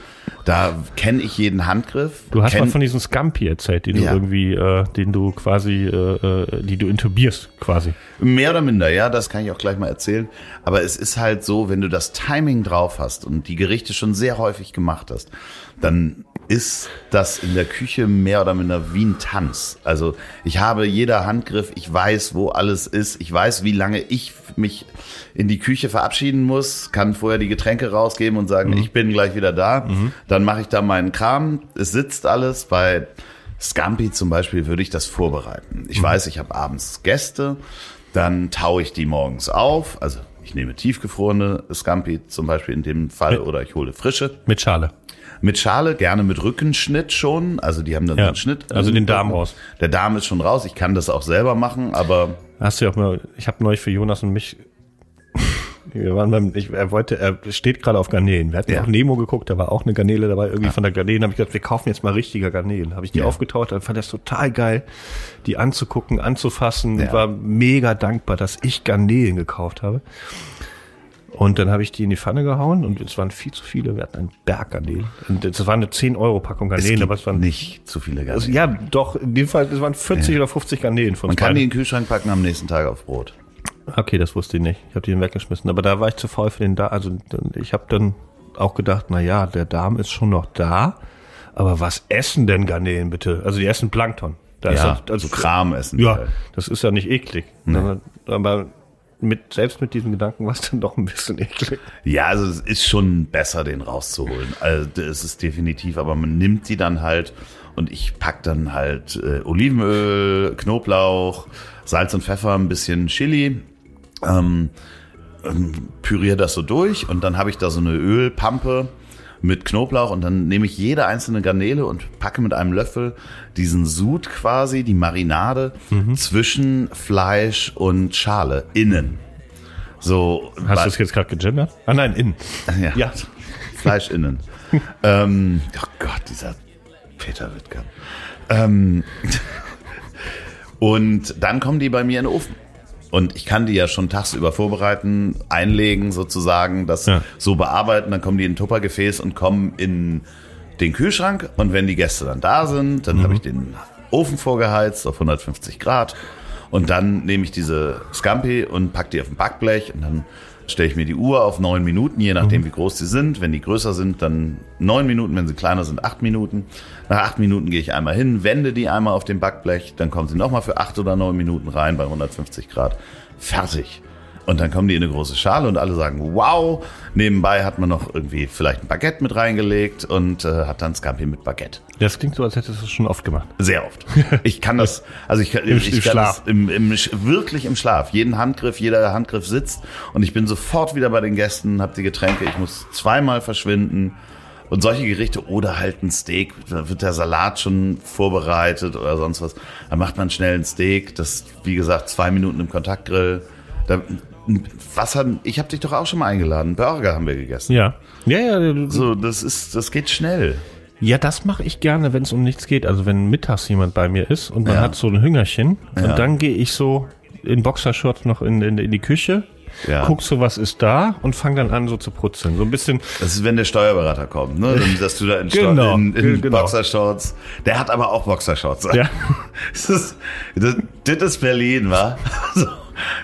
Da kenne ich jeden Handgriff.
Du hast mal von diesem Scampi erzählt, den ja. du irgendwie, äh, den du quasi, äh, äh, die du intubierst quasi.
Mehr oder minder, ja, das kann ich auch gleich mal erzählen. Aber es ist halt so, wenn du das Timing drauf hast und die Gerichte schon sehr häufig gemacht hast, dann ist das in der Küche mehr oder minder wie ein Tanz. Also ich habe jeder Handgriff, ich weiß, wo alles ist, ich weiß, wie lange ich mich in die Küche verabschieden muss, kann vorher die Getränke rausgeben und sagen, mhm. ich bin gleich wieder da. Mhm. Dann mache ich da meinen Kram, es sitzt alles. Bei Scampi zum Beispiel würde ich das vorbereiten. Ich mhm. weiß, ich habe abends Gäste, dann taue ich die morgens auf, also ich nehme tiefgefrorene Scampi zum Beispiel in dem Fall oder ich hole frische.
Mit Schale.
Mit Schale, gerne mit Rückenschnitt schon. Also die haben dann ja, einen Schnitt.
Also den Darm raus.
Der Darm ist schon raus. Ich kann das auch selber machen, aber.
Hast du ja auch mal, ich habe neulich für Jonas und mich wir waren beim, ich, er wollte, er steht gerade auf Garnelen. Wir hatten ja. auch Nemo geguckt, da war auch eine Garnele dabei, irgendwie ja. von der Garnelen. habe ich gesagt, wir kaufen jetzt mal richtige Garnelen. Habe ich die ja. aufgetaucht, dann fand er es total geil, die anzugucken, anzufassen. Ja. War mega dankbar, dass ich Garnelen gekauft habe. Und dann habe ich die in die Pfanne gehauen und es waren viel zu viele. Wir hatten einen Berg Garnelen. Und es war eine 10 Euro Packung Garnelen,
aber es waren nicht zu viele Garnelen.
Also, ja, doch, in dem Fall, es waren 40 ja. oder 50 Garnelen
von Man kann die in den Kühlschrank packen am nächsten Tag auf Brot.
Okay, das wusste ich nicht. Ich habe die dann weggeschmissen. Aber da war ich zu faul für den Darm. Also ich habe dann auch gedacht, na ja, der Darm ist schon noch da. Aber was essen denn Garnelen bitte? Also die essen Plankton.
Da ja, ist halt, also Kram essen.
Ja, das ist ja nicht eklig. Nee. Aber mit, selbst mit diesen Gedanken war es dann doch ein bisschen eklig.
Ja, also es ist schon besser, den rauszuholen. Also es ist definitiv, aber man nimmt die dann halt und ich pack dann halt äh, Olivenöl, Knoblauch, Salz und Pfeffer, ein bisschen Chili, ähm, ähm, püriere das so durch und dann habe ich da so eine Ölpampe mit Knoblauch und dann nehme ich jede einzelne Garnele und packe mit einem Löffel diesen Sud quasi, die Marinade mhm. zwischen Fleisch und Schale innen. So,
Hast du es jetzt gerade gegendert? Ah nein, innen.
Ja. ja. Fleisch innen. ähm, oh Gott, dieser Peter Wittger. Ähm, und dann kommen die bei mir in den Ofen. Und ich kann die ja schon tagsüber vorbereiten, einlegen sozusagen, das ja. so bearbeiten, dann kommen die in ein Tuppergefäß und kommen in den Kühlschrank. Und wenn die Gäste dann da sind, dann mhm. habe ich den Ofen vorgeheizt auf 150 Grad. Und dann nehme ich diese Scampi und pack die auf ein Backblech und dann stelle ich mir die Uhr auf neun Minuten, je nachdem, mhm. wie groß sie sind. Wenn die größer sind, dann neun Minuten. Wenn sie kleiner sind, acht Minuten. Nach acht Minuten gehe ich einmal hin, wende die einmal auf dem Backblech. Dann kommen sie nochmal für acht oder neun Minuten rein bei 150 Grad. Fertig. Und dann kommen die in eine große Schale und alle sagen, wow. Nebenbei hat man noch irgendwie vielleicht ein Baguette mit reingelegt und äh, hat dann Scampi mit Baguette.
Das klingt so, als hättest du es schon oft gemacht.
Sehr oft. Ich kann das, also ich, Im, ich, ich kann Schlaf. Das im, im, wirklich im Schlaf. Jeden Handgriff, jeder Handgriff sitzt und ich bin sofort wieder bei den Gästen, habe die Getränke, ich muss zweimal verschwinden. Und solche Gerichte oder halt ein Steak, da wird der Salat schon vorbereitet oder sonst was. Da macht man schnell ein Steak, das, wie gesagt, zwei Minuten im Kontaktgrill. Da was haben, ich habe dich doch auch schon mal eingeladen. Burger haben wir gegessen.
Ja. Ja, ja.
So, das ist, das geht schnell.
Ja, das mache ich gerne, wenn es um nichts geht. Also wenn mittags jemand bei mir ist und man
Ja.
hat so ein Hüngerchen
Ja.
und dann gehe ich so in Boxershorts noch in, in, in die Küche,
Ja.
guck so, was ist da und fang dann an so zu brutzeln. So ein bisschen,
Das ist, wenn der Steuerberater kommt, ne? Dann, dass du da in, Sto-
Genau,
in, in
genau.
Boxershorts. Der hat aber auch Boxershorts.
Ja.
Das ist, das, das ist Berlin, wa? So.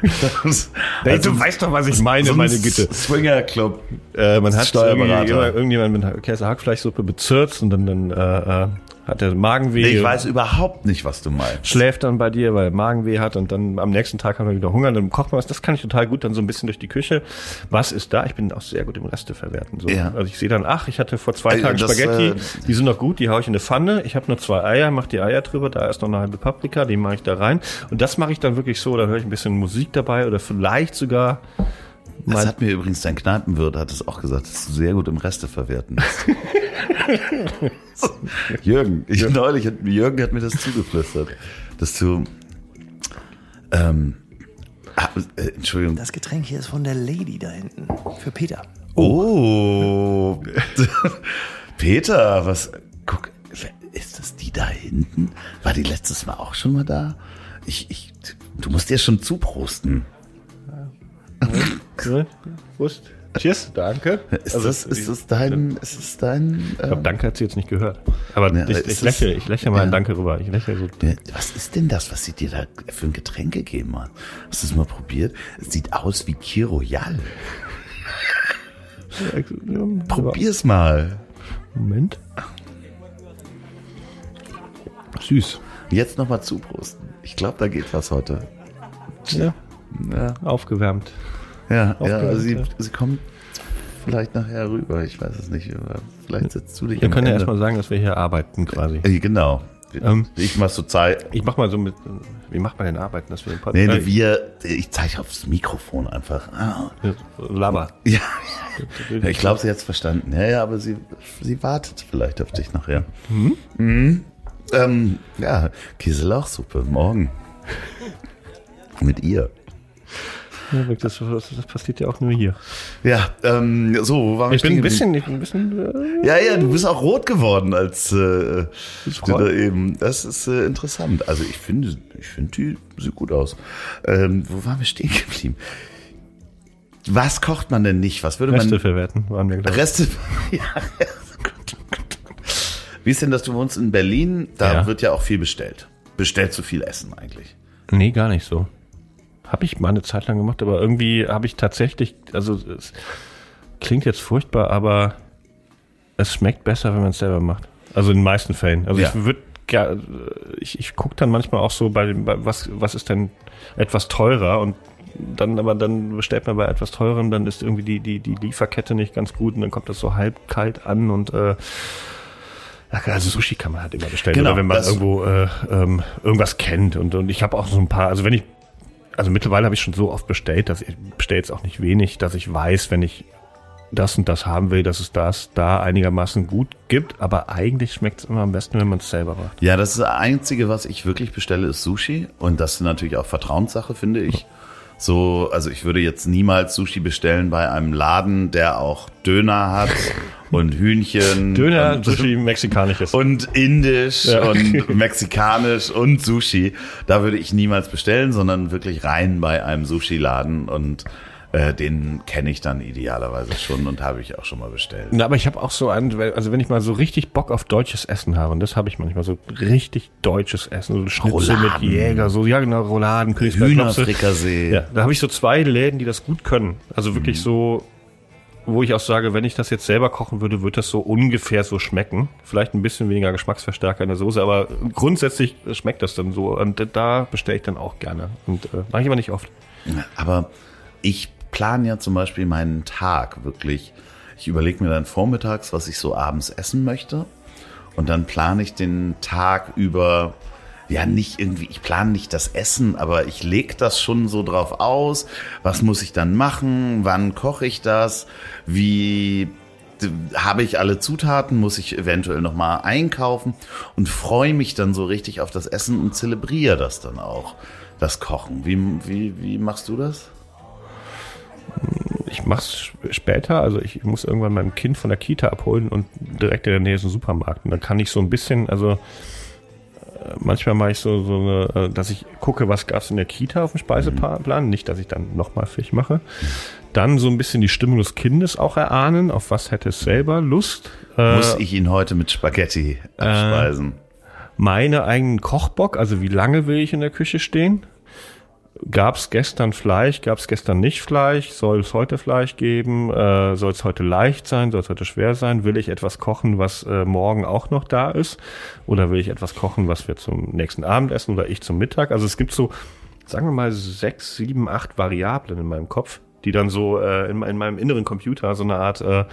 Das,
Ey, du weißt doch, was ich meine,
so ein
meine Güte.
Swinger Club.
äh, man hat
Steuerberater.
irgendwie immer irgendjemand mit Käse Hackfleischsuppe bezirzt und dann, dann äh, äh, hat der Magenweh.
Nee, ich weiß überhaupt nicht, was du meinst.
schläft dann bei dir, weil er Magenweh hat und dann am nächsten Tag hat er wieder Hunger, dann kocht man was. Das kann ich total gut dann so ein bisschen durch die Küche. Was ist da? Ich bin auch sehr gut im Reste verwerten. So.
Ja.
Also ich sehe dann, ach, ich hatte vor zwei
Äh,
Tagen
das,
Spaghetti,
äh,
die sind noch gut, die haue ich in eine Pfanne. Ich habe nur zwei Eier, mache die Eier drüber, da ist noch eine halbe Paprika, die mache ich da rein. Und das mache ich dann wirklich so, da höre ich ein bisschen Musik dabei oder vielleicht sogar
Das hat mir übrigens dein Kneipenwirt hat es auch gesagt, dass du sehr gut im Reste verwerten bist. Jürgen, ich neulich hat, Jürgen hat mir das zugeflüstert, dass du ähm, ah, äh, Entschuldigung.
Das Getränk hier ist von der Lady da hinten. Für Peter.
Oh, Peter, was? Guck, ist das die da hinten? War die letztes Mal auch schon mal da? Ich, ich, du musst dir schon zuprosten.
Prost. Cheers, danke.
Ist
Also,
das, ist das dein, ist das dein?
Ich glaub, danke hat sie jetzt nicht gehört. Aber
Ja,
ich, ich lächle, ich lächle mal ein. Danke rüber. Ich lächle so.
Was ist denn das, was sie dir da für ein Getränk gegeben hat? Hast du es mal probiert? Es sieht aus wie Kir Royal. Probier's mal.
Moment. Süß.
Jetzt nochmal zuprosten. Ich glaube, da geht was heute.
Ja,
Ja,
aufgewärmt.
ja, ja
Aufgehört,
also sie,
ja.
sie kommt vielleicht nachher rüber. Ich weiß es nicht. Vielleicht setzt du dich
Wir können ja
Ende.
erstmal sagen, dass wir hier arbeiten quasi.
Äh, Genau.
Ähm,
ich mach so Zeit.
Ich mach mal so mit, wie macht man denn arbeiten, dass wir
Nee,
Podcast,
nee, wir, ich zeige aufs Mikrofon einfach. Ah.
äh, Laber.
Ja, ja ich glaube, sie hat's verstanden. Ja, ja, aber sie, sie wartet vielleicht auf dich nachher. Mhm. Ähm, ja, Käselauchsuppe, morgen. Mit ihr.
Ja, Das, das, das passiert ja auch nur hier.
Ja, ähm, so, wo waren wir
Ich bin ein
stehen
bisschen, ich bin ein bisschen, äh,
Ja, ja, du bist auch rot geworden als äh, da eben. Das ist äh, interessant. Also ich finde, ich finde die sieht gut aus. Ähm, wo waren wir stehen geblieben? Was kocht man denn nicht? Was würde
Reste
man
verwerten, waren wir gleich.
Reste? ja. Wie ist denn das? Du wohnst in Berlin. Da
Ja.
wird ja auch viel bestellt. Bestellst du viel Essen eigentlich?
Nee, gar nicht so. Habe ich mal eine Zeit lang gemacht, aber irgendwie habe ich tatsächlich, also es klingt jetzt furchtbar, aber es schmeckt besser, wenn man es selber macht. Also in den meisten Fällen. Also
Ja.
ich würde ich, ich gucke dann manchmal auch so bei, dem- bei was, was ist denn etwas teurer und dann aber dann bestellt man bei etwas teurem, dann ist irgendwie die, die, die Lieferkette nicht ganz gut und dann kommt das so halb kalt an und äh, also Sushi kann man halt immer bestellen.
Genau,
Oder wenn man irgendwo äh, ähm, irgendwas kennt. Und, und ich habe auch so ein paar, also wenn ich, also mittlerweile habe ich schon so oft bestellt, dass ich bestelle jetzt auch nicht wenig, dass ich weiß, wenn ich das und das haben will, dass es das da einigermaßen gut gibt. Aber eigentlich schmeckt es immer am besten, wenn man es selber macht.
Ja, das das Einzige, was ich wirklich bestelle, ist Sushi. Und das ist natürlich auch Vertrauenssache, finde ich. So, also ich würde jetzt niemals Sushi bestellen bei einem Laden, der auch Döner hat und Hühnchen.
Döner,
und,
Sushi, mexikanisches.
Und indisch
Ja.
und mexikanisch und Sushi. Da würde ich niemals bestellen, sondern wirklich rein bei einem Sushi-Laden und äh, den kenne ich dann idealerweise schon und habe ich auch schon mal bestellt.
Na, aber ich habe auch so einen, also wenn ich mal so richtig Bock auf deutsches Essen habe, und das habe ich manchmal, so richtig deutsches Essen, so Schnitzel mit. Jäger, so, ja genau, Rouladen.
Hühnerfrikassee.
Ja, da habe ich so zwei Läden, die das gut können. Also wirklich
Mhm.
so, wo ich auch sage, wenn ich das jetzt selber kochen würde, würde das so ungefähr so schmecken. Vielleicht ein bisschen weniger Geschmacksverstärker in der Soße, aber grundsätzlich schmeckt das dann so. Und da bestelle ich dann auch gerne. Und äh, mache ich aber nicht oft.
Aber ich plane ja zum Beispiel meinen Tag wirklich. Ich überlege mir dann vormittags, was ich so abends essen möchte. Und dann plane ich den Tag über, ja, nicht irgendwie, ich plane nicht das Essen, aber ich lege das schon so drauf aus. Was muss ich dann machen? Wann koche ich das? Wie habe ich alle Zutaten? Muss ich eventuell nochmal einkaufen? Und freue mich dann so richtig auf das Essen und zelebriere das dann auch, das Kochen. Wie, wie, wie machst du das?
Ich mach's später, also ich muss irgendwann mein Kind von der Kita abholen und direkt in der Nähe ist ein Supermarkt. Und dann kann ich so ein bisschen, also äh, manchmal mache ich so, so eine, äh, dass ich gucke, was gab's in der Kita auf dem Speiseplan. Nicht, dass ich dann nochmal Fisch mache. Dann so ein bisschen die Stimmung des Kindes auch erahnen, auf was hätte es selber Lust. Äh,
Muss ich ihn heute mit Spaghetti abspeisen?
meine eigenen Kochbock, also wie lange will ich in der Küche stehen? Gab es gestern Fleisch, gab es gestern nicht Fleisch? Soll es heute Fleisch geben? Äh, Soll es heute leicht sein? Soll es heute schwer sein? Will ich etwas kochen, was äh, morgen auch noch da ist? Oder will ich etwas kochen, was wir zum nächsten Abend essen oder ich zum Mittag? Also es gibt so, sagen wir mal, sechs, sieben, acht Variablen in meinem Kopf, die dann so äh, in, in meinem inneren Computer so eine Art äh,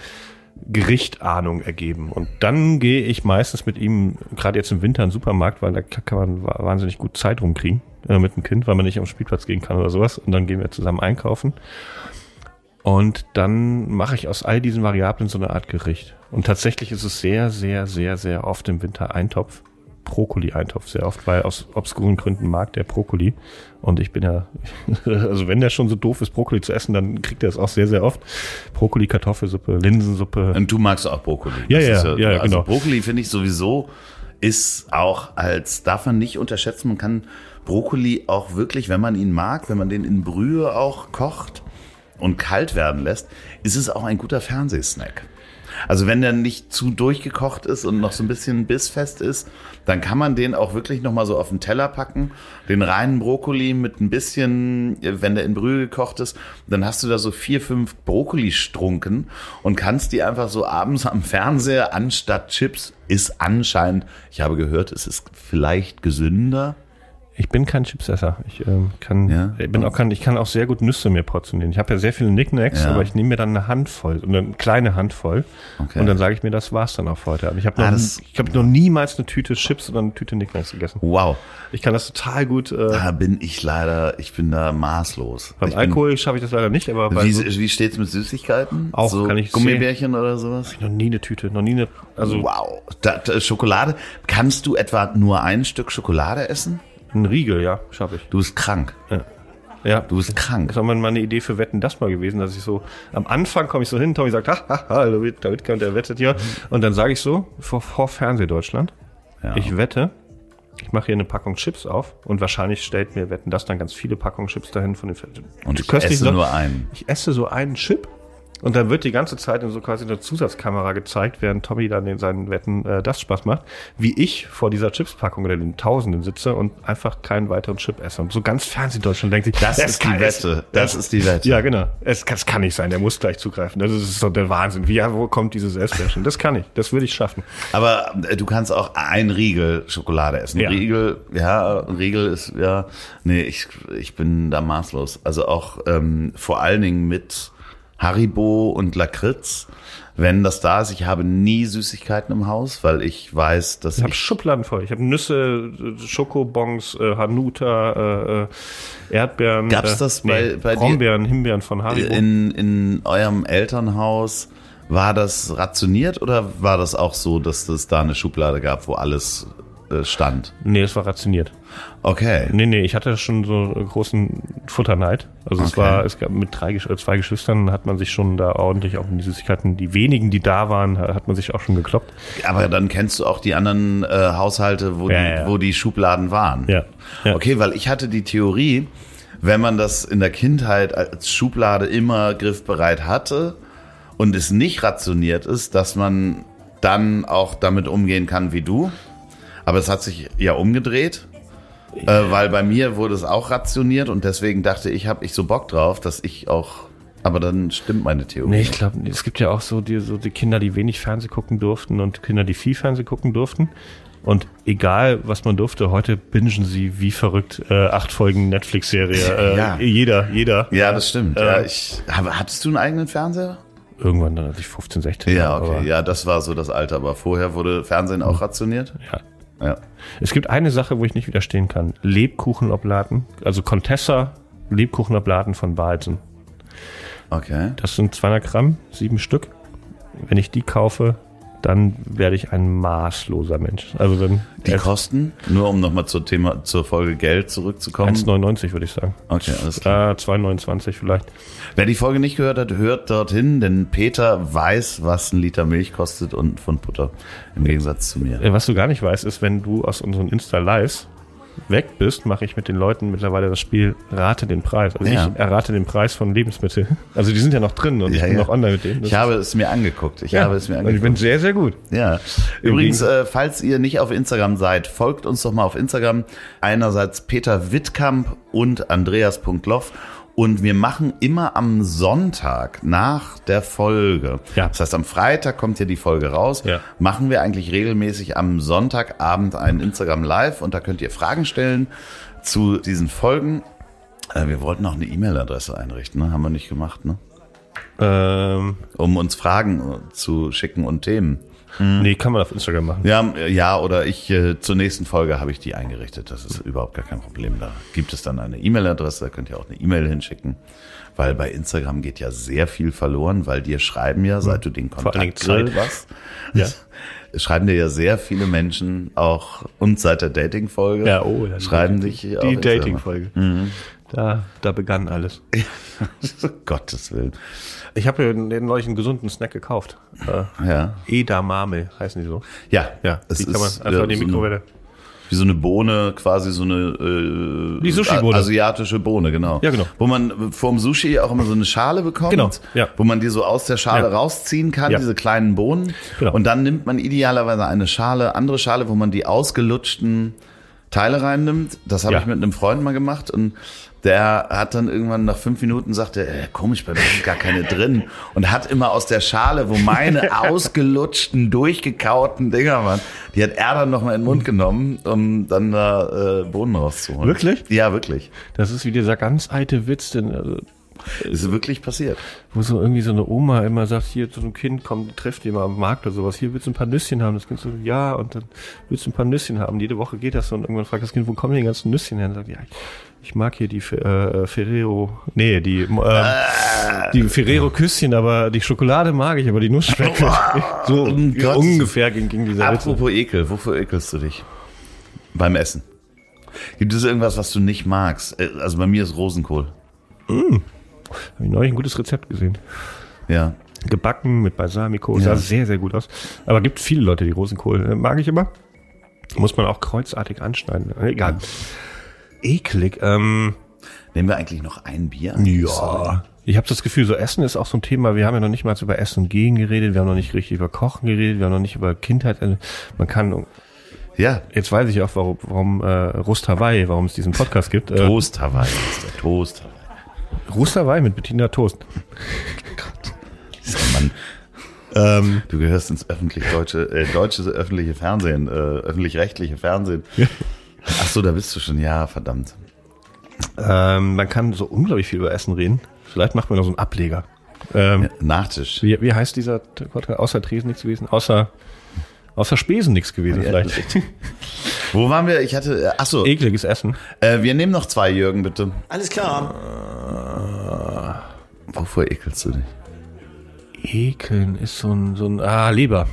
Gerichtahnung ergeben. Und dann gehe ich meistens mit ihm, gerade jetzt im Winter, in den Supermarkt, weil da kann man wa- wahnsinnig gut Zeit rumkriegen äh, mit dem Kind, weil man nicht am Spielplatz gehen kann oder sowas. Und dann gehen wir zusammen einkaufen. Und dann mache ich aus all diesen Variablen so eine Art Gericht. Und tatsächlich ist es sehr, sehr, sehr, sehr oft im Winter Eintopf. Brokkoli-Eintopf sehr oft, weil aus obskuren Gründen mag der Brokkoli. Und ich bin ja, also wenn der schon so doof ist, Brokkoli zu essen, dann kriegt er es auch sehr, sehr oft. Brokkoli, Kartoffelsuppe, Linsensuppe.
Und du magst auch Brokkoli.
Ja, ja, ja, ja,
also
genau.
Brokkoli finde ich sowieso ist auch als, darf man nicht unterschätzen, man kann Brokkoli auch wirklich, wenn man ihn mag, wenn man den in Brühe auch kocht und kalt werden lässt, ist es auch ein guter Fernsehsnack. Also wenn der nicht zu durchgekocht ist und noch so ein bisschen bissfest ist, dann kann man den auch wirklich noch mal so auf den Teller packen, den reinen Brokkoli mit ein bisschen, wenn der in Brühe gekocht ist, dann hast du da so vier, fünf Brokkolistrunken und kannst die einfach so abends am Fernseher anstatt Chips ist anscheinend, ich habe gehört, es ist vielleicht gesünder.
Ich bin kein Chipsesser. Ich ähm, kann,
Ja?
ich bin auch kein, ich kann auch sehr gut Nüsse mir portionieren. Ich habe ja sehr viele Nicknacks,
Ja.
aber ich nehme mir dann eine Handvoll, eine kleine Handvoll.
Okay.
Und dann sage ich mir, das war's dann auch für heute. Aber ich habe noch,
Ah, das-
ich habe noch niemals eine Tüte Chips oder eine Tüte Nicknacks gegessen.
Wow,
Ich kann das total gut. Äh,
da bin ich leider, ich bin da maßlos.
beim
ich
Alkohol schaffe ich das leider nicht, aber bei
Wie,
so,
wie steht's mit Süßigkeiten?
Auch,
so
kann ich
Gummibärchen oder sowas?
noch nie eine Tüte, noch nie eine. Also
Wow, da, da, Schokolade. Kannst du etwa nur ein Stück Schokolade essen?
Ein Riegel, ja, schaffe ich.
Du bist krank.
Ja,
Du bist krank.
Das war mal meine Idee für Wetten, das mal gewesen, dass ich so, am Anfang komme ich so hin, Tommy sagt, ha, ha, ha, David, David kommt, der wettet hier. Und dann sage ich so, vor, vor Fernsehdeutschland,
Ja.
ich wette, ich mache hier eine Packung Chips auf und wahrscheinlich stellt mir Wetten, das dann ganz viele Packungen Chips dahin von den
Und ich esse
Sachen.
nur einen.
Ich esse so einen Chip und dann wird die ganze Zeit in so quasi einer Zusatzkamera gezeigt, während Tommy dann in seinen Wetten äh, das Spaß macht, wie ich vor dieser Chipspackung oder den Tausenden sitze und einfach keinen weiteren Chip esse. Und so ganz Fernsehdeutschland denkt sich,
Das ist die Wette. Das ist die Wette.
Ja, genau. Es, das kann nicht sein, der muss gleich zugreifen. Das ist so der Wahnsinn. Wie, ja, wo kommt diese Selbstbeherrschung? Das kann ich, das würde ich schaffen.
Aber äh, du kannst auch ein Riegel Schokolade essen.
Ja.
Riegel, ja, ein Riegel ist, ja, nee, ich, ich bin da maßlos. Also auch ähm, vor allen Dingen mit Haribo und Lakritz. Wenn das da ist, ich habe nie Süßigkeiten im Haus, weil ich weiß, dass
Ich habe
ich
Schubladen voll. Ich habe Nüsse, äh, Schokobons, äh, Hanuta, äh, Erdbeeren.
Gab's
äh,
das bei- bei dir?
Brombeeren, Himbeeren von Haribo?
in, in eurem Elternhaus, war das rationiert oder war das auch so, dass es da eine Schublade gab, wo alles stand?
nee, es war rationiert.
Okay.
Nee, nee, ich hatte schon so einen großen Futterneid. Also es
Okay.
war, es gab mit drei, äh, zwei Geschwistern hat man sich schon da ordentlich auch in die Süßigkeiten, die wenigen, die da waren, hat man sich auch schon gekloppt.
Aber dann kennst du auch die anderen äh, Haushalte, wo,
Ja,
die,
ja.
wo die Schubladen waren.
Ja. ja.
Okay, weil ich hatte die Theorie, wenn man das in der Kindheit als Schublade immer griffbereit hatte und es nicht rationiert ist, dass man dann auch damit umgehen kann wie du. Aber es hat sich ja umgedreht, äh, weil bei mir wurde es auch rationiert und deswegen dachte ich, habe ich so Bock drauf, dass ich auch. Aber dann stimmt meine Theorie.
Nee, ich glaube, es gibt ja auch so die, so die Kinder, die wenig Fernseh gucken durften und Kinder, die viel Fernseh gucken durften. Und egal, was man durfte, heute bingen sie wie verrückt äh, acht Folgen Netflix-Serie. Äh,
Ja.
Jeder, jeder.
Ja, das stimmt.
Äh,
ja, ich, aber hattest du einen eigenen Fernseher?
Irgendwann dann, als ich 15, 16
Ja, okay. Ja, das war so das Alter. Aber vorher wurde Fernsehen auch rationiert?
ja.
Ja.
Es gibt eine Sache, wo ich nicht widerstehen kann. Lebkuchenoblaten, also Contessa Lebkuchenoblaten von Balzen.
Okay.
Das sind 200 Gramm, sieben Stück. Wenn ich die kaufe, dann werde ich ein maßloser Mensch. Also dann
Die Kosten, nur um nochmal zur Thema, zur Folge Geld zurückzukommen.
1,99 würde ich sagen.
Okay, alles klar.
Äh, 2,29 vielleicht.
Wer die Folge nicht gehört hat, hört dorthin, denn Peter weiß, was ein Liter Milch kostet und von Butter. Im Gegensatz zu mir.
Äh, Was du gar nicht weißt, ist, wenn du aus unseren Insta-Lives weg bist, mache ich mit den Leuten mittlerweile das Spiel Rate den Preis. Also
Ja.
ich errate den Preis von Lebensmitteln. Also die sind ja noch drin und ich
Ja,
bin
ja.
noch online mit denen. Das
Ich habe es mir angeguckt. Ich habe es mir
und ich bin
angeguckt.
sehr, sehr gut.
Ja. Übrigens, äh, falls ihr nicht auf Instagram seid, folgt uns doch mal auf Instagram. Einerseits Peter Wittkamp und Andreas.loff. Und wir machen immer am Sonntag nach der Folge.
Ja.
Das heißt, am Freitag kommt ja die Folge raus.
Ja.
Machen wir eigentlich regelmäßig am Sonntagabend einen Instagram Live und da könnt ihr Fragen stellen zu diesen Folgen. Äh, wir wollten noch eine E-Mail-Adresse einrichten, ne? Haben wir nicht gemacht, ne?
Ähm,
Um uns Fragen zu schicken und Themen.
Nee, kann man auf Instagram machen.
Ja, ja, oder ich äh, zur nächsten Folge habe ich die eingerichtet. Das ist überhaupt gar kein Problem. Da gibt es dann eine E-Mail-Adresse, da könnt ihr auch eine E-Mail hinschicken. Weil bei Instagram geht ja sehr viel verloren, weil dir schreiben ja, seit du den
Vor
Kontakt
Zeit.
was,
Ja.
schreiben dir ja sehr viele Menschen auch und seit der Dating-Folge
Ja, oh, ja, die
schreiben dich
die
Instagram.
Dating-Folge. Da, da begann alles.
Gottes Willen.
Ich habe den neulich einen gesunden Snack gekauft. Äh,
Ja,
Edamame heißen die so.
ja,
Ja,
es
die kann man einfach
äh,
in die
so
Mikrowelle.
Wie so eine Bohne, quasi so eine äh,
Die Sushi-Bohne.
asiatische Bohne, genau.
Ja, genau.
Wo man vorm Sushi auch immer so eine Schale bekommt,
Genau, ja.
wo man die so aus der Schale
Ja.
rausziehen kann,
Ja.
diese kleinen Bohnen.
Genau.
Und dann nimmt man idealerweise eine Schale, andere Schale, wo man die ausgelutschten Teile reinnimmt. Das habe
Ja.
ich mit einem Freund mal gemacht und der hat dann irgendwann nach fünf Minuten sagte, äh, komisch, bei mir sind gar keine drin. Und hat immer aus der Schale, wo meine ausgelutschten, durchgekauten Dinger waren, die hat er dann nochmal in den Mund genommen, um dann da äh, Bohnen rauszuholen.
Wirklich?
Ja, wirklich.
Das ist wie dieser ganz alte Witz, den, also,
Ist wirklich passiert.
wo so irgendwie so eine Oma immer sagt, hier zu so einem Kind, komm, trefft die mal am Markt oder sowas, hier willst du ein paar Nüsschen haben? Das Kind so, ja, und dann willst du ein paar Nüsschen haben. Jede Woche geht das so und irgendwann fragt das Kind, wo kommen die ganzen Nüsschen her? Und sagt, ja, ich, mag hier die äh, Ferrero, nee, die, äh, die Ferrero Küsschen, aber die Schokolade mag ich, aber die Nuss schmeckt mir. So
um
ungefähr ging, ging dieser.
Apropos Ekel, wofür ekelst du dich? Beim Essen. Gibt es irgendwas, was du nicht magst? Äh, Also bei mir ist Rosenkohl.
Habe ich neulich ein gutes Rezept gesehen.
Ja.
Gebacken mit Balsamico, sah
Ja.
sehr, sehr gut aus. Aber gibt viele Leute, die Rosenkohl äh, mag ich immer. Muss man auch kreuzartig anschneiden. Egal. Eklig. Ähm,
Nehmen wir eigentlich noch ein Bier?
ja. Ich habe das Gefühl, so Essen ist auch so ein Thema. Wir haben ja noch nicht mal über Essen gehen geredet. Wir haben noch nicht richtig über Kochen geredet. Wir haben noch nicht über Kindheit. äh, Man kann,
Ja.
jetzt weiß ich auch, warum, warum äh, Rust Hawaii, warum es diesen Podcast gibt. Äh,
Toast Hawaii ist der Toast Hawaii.
Hawaii mit Bettina Toast.
Dieser Mann.
Ähm,
Du gehörst ins öffentlich-deutsche, äh, deutsche öffentliche Fernsehen, äh, öffentlich-rechtliche Fernsehen. Ach so, da bist du schon. Ja, verdammt.
ähm, man kann so unglaublich viel über Essen reden. Vielleicht macht man noch so einen Ableger. Ähm,
Ja, Nachtisch.
Wie, wie heißt dieser Podcast? Außer Tresen nichts gewesen? Außer, außer Spesen nichts gewesen
Ja,
vielleicht.
Wo waren wir? Ich hatte. Äh, ach so.
Ekliges Essen.
Äh, wir nehmen noch zwei, Jürgen, bitte.
Alles klar.
Wovor ekelst du dich?
Ekeln ist so ein, so ein, ah, Leber.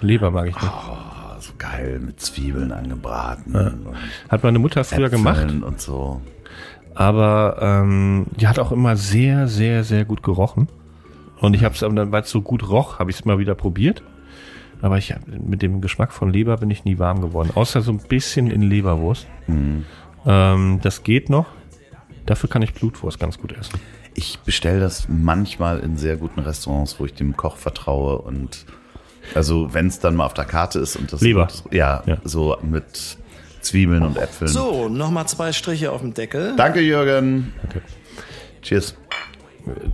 Leber mag ich nicht.
Ah, so geil, mit Zwiebeln angebraten. und
Hat meine Mutter früher gemacht,
Äpfeln Und so.
aber ähm, die hat auch immer sehr, sehr, sehr gut gerochen. Und ich habe es dann, weil es so gut roch, habe ich es mal wieder probiert. Aber ich mit dem Geschmack von Leber bin ich nie warm geworden. Außer so ein bisschen in Leberwurst. Ähm, das geht noch. Dafür kann ich Blutwurst ganz gut essen.
Ich bestelle das manchmal in sehr guten Restaurants, wo ich dem Koch vertraue und also wenn es dann mal auf der Karte ist und das
Leber.
ja,
Ja.
so mit Zwiebeln und Äpfeln.
So, nochmal zwei Striche auf dem Deckel.
Danke Jürgen.
Okay.
Cheers.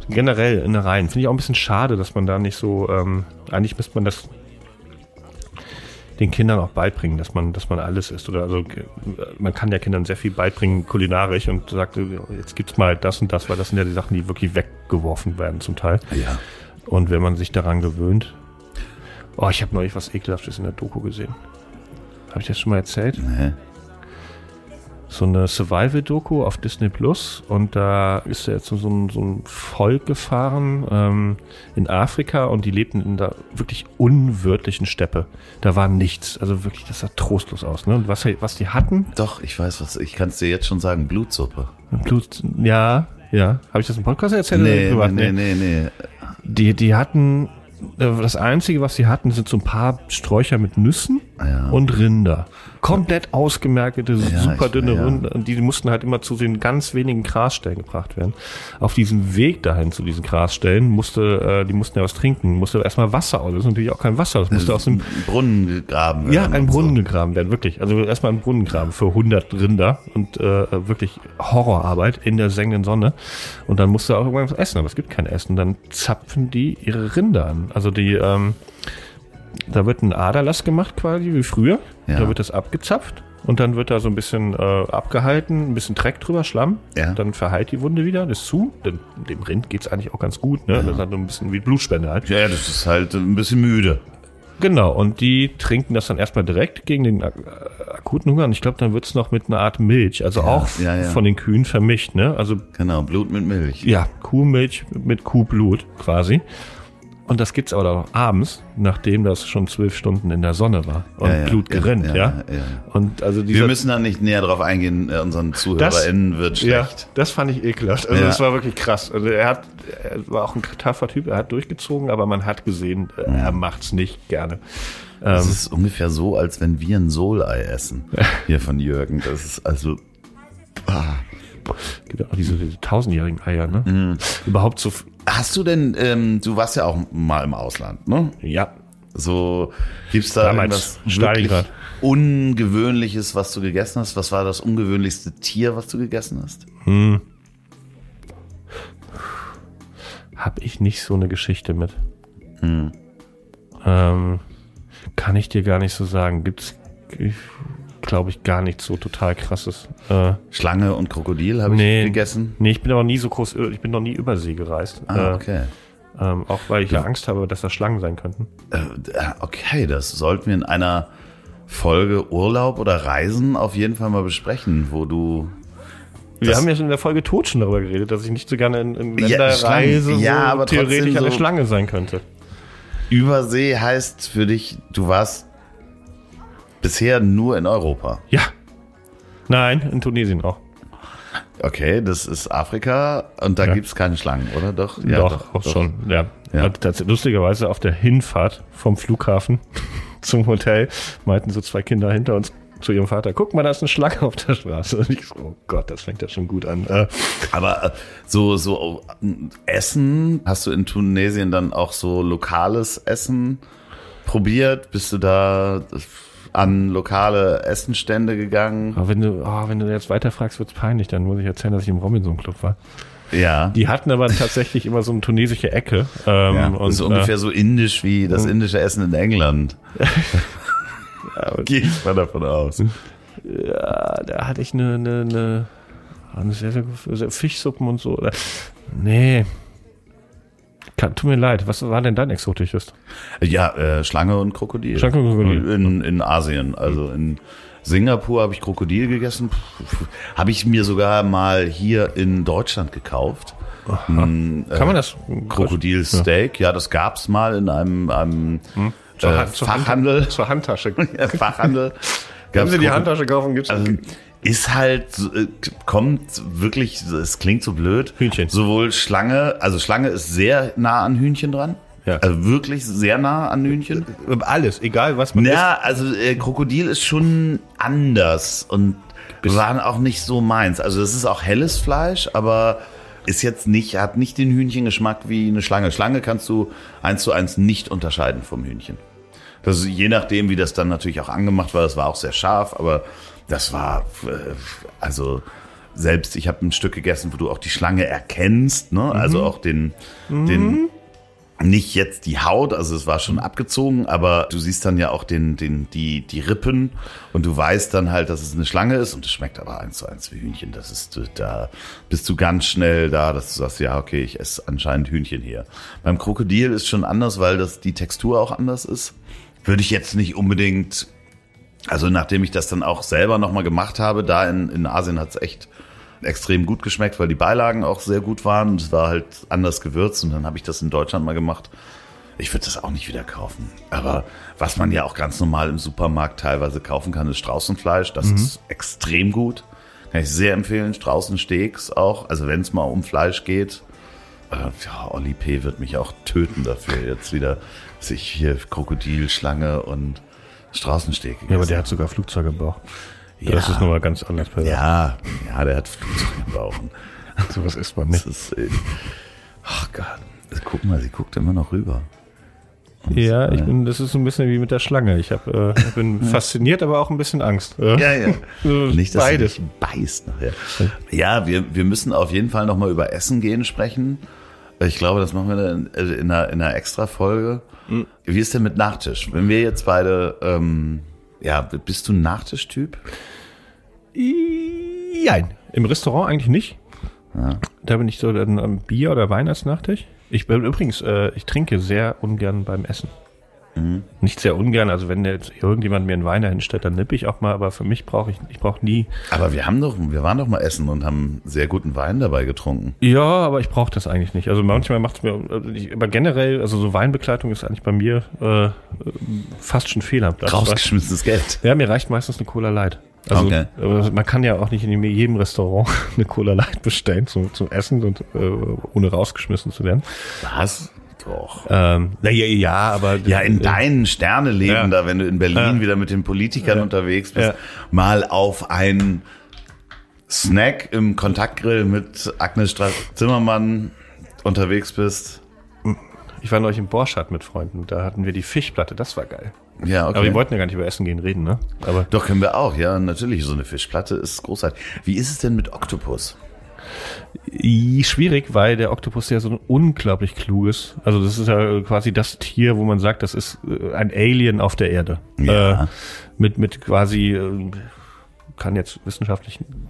generell Innereien. Finde ich auch ein bisschen schade, dass man da nicht so, ähm, eigentlich müsste man das den Kindern auch beibringen, dass man, dass man alles isst. Oder also äh, man kann ja Kindern sehr viel beibringen, kulinarisch und sagt, äh, jetzt gibt's mal das und das, weil das sind ja die Sachen, die wirklich weggeworfen werden zum Teil.
Ja.
Und wenn man sich daran gewöhnt. Oh, ich habe neulich was Ekelhaftes in der Doku gesehen. Habe ich das schon mal erzählt?
Nee.
So eine Survival-Doku auf Disney Plus und da ist er jetzt so ein, so ein Volk gefahren ähm, in Afrika und die lebten in der wirklich unwirtlichen Steppe. Da war nichts. Also wirklich, das sah trostlos aus. Ne? Und was, was die hatten,
Doch, ich weiß was, ich kann es dir jetzt schon sagen, Blutsuppe.
Blut, ja, ja. Habe ich das im Podcast erzählt? oder
Nee,
privat?
nee, nee, nee.
Die, die hatten, äh, das Einzige, was sie hatten, sind so ein paar Sträucher mit Nüssen
Ja.
und Rinder. Komplett ausgemerkte,
Ja,
super dünne
ja.
Rinder. Und die mussten halt immer zu den ganz wenigen Grasstellen gebracht werden. Auf diesem Weg dahin zu diesen Grasstellen musste, äh, die mussten ja was trinken, musste erstmal Wasser aus. Das ist natürlich auch kein Wasser, das musste aus dem
Brunnen gegraben
ja,
werden
ein
und
Brunnen
So.
gegraben werden, wirklich. Also erstmal ein Brunnen graben für 100 Rinder und äh, wirklich Horrorarbeit in der sengenden Sonne. Und dann musst du auch irgendwas essen, aber es gibt kein Essen. Dann zapfen die ihre Rinder an. Also die, ähm, da wird ein Aderlass gemacht quasi, wie früher.
Ja.
Da wird das abgezapft. Und dann wird da so ein bisschen äh, abgehalten, ein bisschen Dreck drüber, Schlamm.
Ja.
Dann verheilt die Wunde wieder, das ist zu. Dem, dem Rind geht's eigentlich auch ganz gut. Ne? Das ist halt so ein bisschen wie Blutspende halt.
Ja, das ist halt ein bisschen müde.
Genau, und die trinken das dann erstmal direkt gegen den ak akuten Hunger. Und ich glaube, dann wird's noch mit einer Art Milch, also auch
ja, ja.
von den Kühen vermischt. Ne? Also
Genau, Blut mit Milch.
ja, Kuhmilch mit Kuhblut quasi. Und das gibt's aber auch abends, nachdem das schon zwölf Stunden in der Sonne war und
Ja, ja,
Blut
ja,
gerinnt, ja,
ja, ja.
Und also dieser,
Wir müssen da nicht näher drauf eingehen, äh, unseren ZuhörerInnen wird
ja,
schlecht.
das fand ich ekelhaft. Also
Ja.
das war wirklich krass. Also er hat, er war auch ein taffer Typ, er hat durchgezogen, aber man hat gesehen, äh, er macht's nicht gerne.
Das ist ungefähr so, als wenn wir ein Solei essen. Hier von Jürgen. Das ist also. Ah.
Gibt ja auch diese, diese tausendjährigen Eier, ne?
Mhm.
Überhaupt so,
Hast du denn, ähm, du warst ja auch mal im Ausland, ne?
ja,
So, gibt's da
Damals
irgendwas Ungewöhnliches, was du gegessen hast? Was war das ungewöhnlichste Tier, was du gegessen hast?
habe ich nicht so eine Geschichte mit.
Hm.
Ähm, kann ich dir gar nicht so sagen. Gibt's, glaube ich, gar nichts so total krasses. Äh,
Schlange und Krokodil habe
nee,
ich gegessen.
Nee, ich bin aber nie so groß, ich bin noch nie über See gereist.
Ah,
Äh,
okay.
ähm, auch weil ich ja Angst habe, dass da Schlangen sein könnten.
Äh, okay, das sollten wir in einer Folge Urlaub oder Reisen auf jeden Fall mal besprechen, wo du
Wir
Das-
haben ja schon in der Folge tot schon darüber geredet, dass ich nicht so gerne in, in
Ja,
Länder
Schlangen.
reise,
Ja,
wo
aber
theoretisch eine
so-
Schlange sein könnte.
Übersee heißt für dich, du warst bisher nur in Europa.
Ja. Nein, in Tunesien auch.
Okay, das ist Afrika und da
Ja.
gibt's keine Schlangen, oder? Doch,
doch, auch schon. Ja.
Ja.
Lustigerweise auf der Hinfahrt vom Flughafen zum Hotel meinten so zwei Kinder hinter uns zu ihrem Vater, guck mal, da ist eine Schlange auf der Straße. Und ich so, oh Gott, das fängt ja schon gut an. Äh,
Aber äh, so, so äh, Essen, hast du in Tunesien dann auch so lokales Essen probiert? Bist du da an lokale Essenstände gegangen?
aber wenn du, oh, wenn du jetzt weiterfragst, wird's peinlich. Dann muss ich erzählen, dass ich im Robinson Club war.
Ja.
Die hatten aber tatsächlich immer so eine tunesische Ecke. Ähm,
ja.
und,
das ist ungefähr so indisch wie das indische Essen in England. Gehe ich mal davon aus.
äh, ja, da hatte ich eine, eine, eine, eine sehr, sehr, sehr Fischsuppen und so. Nee. Kann, tut mir leid, was war denn dein exotisches?
Ja, äh, Schlange und Krokodil.
Schlange und Krokodil.
In, in Asien. Also in Singapur habe ich Krokodil gegessen. Habe ich mir sogar mal hier in Deutschland gekauft. Ein, äh,
Kann man das?
Krokodilsteak, ja. das gab's mal in einem, einem äh, Fachhandel.
Zur Handtasche.
Ja, Fachhandel.
Wenn Sie die Handtasche kaufen, gibt's
also, ist halt, äh, kommt wirklich, es klingt so blöd.
Hühnchen.
Sowohl Schlange, also Schlange ist sehr nah an Hühnchen dran.
Ja.
Also wirklich sehr nah an Hühnchen.
alles, egal was man
Ja, also äh, Krokodil ist schon anders und waren auch nicht so meins. Also es ist auch helles Fleisch, aber ist jetzt nicht, hat nicht den Hühnchengeschmack wie eine Schlange. Schlange kannst du eins zu eins nicht unterscheiden vom Hühnchen. Das ist, je nachdem, wie das dann natürlich auch angemacht war, das war auch sehr scharf, aber das war, äh, also selbst, ich habe ein Stück gegessen, wo du auch die Schlange erkennst, ne? also auch den, den, nicht jetzt die Haut, also es war schon abgezogen, aber du siehst dann ja auch den, den, die, die Rippen und du weißt dann halt, dass es eine Schlange ist und es schmeckt aber eins zu eins wie Hühnchen. Das ist, da bist du ganz schnell da, dass du sagst, ja, okay, ich esse anscheinend Hühnchen hier. Beim Krokodil ist schon anders, weil das die Textur auch anders ist. Würde ich jetzt nicht unbedingt Also nachdem ich das dann auch selber nochmal gemacht habe, da in, in Asien hat's echt extrem gut geschmeckt, weil die Beilagen auch sehr gut waren. Es war halt anders gewürzt und dann habe ich das in Deutschland mal gemacht. Ich würde das auch nicht wieder kaufen. Aber was man ja auch ganz normal im Supermarkt teilweise kaufen kann, ist Straußenfleisch. Das ist extrem gut. Kann ich sehr empfehlen. Straußensteaks auch. Also wenn es mal um Fleisch geht. Äh, ja, Olli P. wird mich auch töten dafür. Jetzt wieder sich hier Krokodil, Schlange und Straußensteak
Ja, aber der hat sogar Flugzeuge im Bauch.
Ja.
Das ist nochmal ganz anders. bei-
Ja, ja, der hat Flugzeug im Bauch.
Sowas isst man nicht.
ist, äh, ach Gott, guck mal, sie guckt immer noch rüber.
Ja, ich bin, das ist so ein bisschen wie mit der Schlange. Ich hab, äh, bin fasziniert, aber auch ein bisschen Angst. Ja,
Ja.
So,
Nicht, dass
beides.
beißt nachher. Ja, wir, wir müssen auf jeden Fall nochmal über Essen gehen sprechen. Ich glaube, das machen wir dann in einer, in einer extra Folge.
Hm.
Wie ist denn mit Nachtisch? Wenn wir jetzt beide, ähm, ja, bist du ein Nachtischtyp?
Nein. Im Restaurant eigentlich nicht. Da bin ich so dann am Bier oder Wein als Nachtisch. Ich bin übrigens, äh, ich trinke sehr ungern beim Essen.
Mhm.
Nicht sehr ungern, also wenn jetzt irgendjemand mir einen Wein dahinstellt, dann nippe ich auch mal, aber für mich brauche ich, ich brauche nie.
Aber wir haben doch, wir waren doch mal essen und haben sehr guten Wein dabei getrunken.
Ja, aber ich brauche das eigentlich nicht. Also manchmal macht es mir, also ich, aber generell, also so Weinbegleitung ist eigentlich bei mir äh, fast schon Fehler.
Rausgeschmissenes Geld.
Ja, mir reicht meistens eine Cola Light. Also
Okay.
aber man kann ja auch nicht in jedem Restaurant eine Cola Light bestellen zum, zum Essen und äh, ohne rausgeschmissen zu werden.
Was? Doch.
Ähm, na ja, ja, aber
Ja, in deinen Sterneleben
Ja.
da, wenn du in Berlin
Ja.
wieder mit den Politikern unterwegs bist, mal auf einen Snack im Kontaktgrill mit Agnes Strack-Zimmermann unterwegs bist.
ich war neulich im Borschat mit Freunden, da hatten wir die Fischplatte, das war geil.
Ja, okay.
Aber wir wollten ja gar nicht über Essen gehen reden, ne? Aber
Doch, können wir auch, ja, natürlich. So eine Fischplatte ist großartig. Wie ist es denn mit Oktopus?
Schwierig, weil der Oktopus ja so ein unglaublich kluges, also das ist ja quasi das Tier, wo man sagt, das ist äh, ein Alien auf der Erde.
Ja.
Äh, mit, mit quasi, äh, kann jetzt wissenschaftlich ein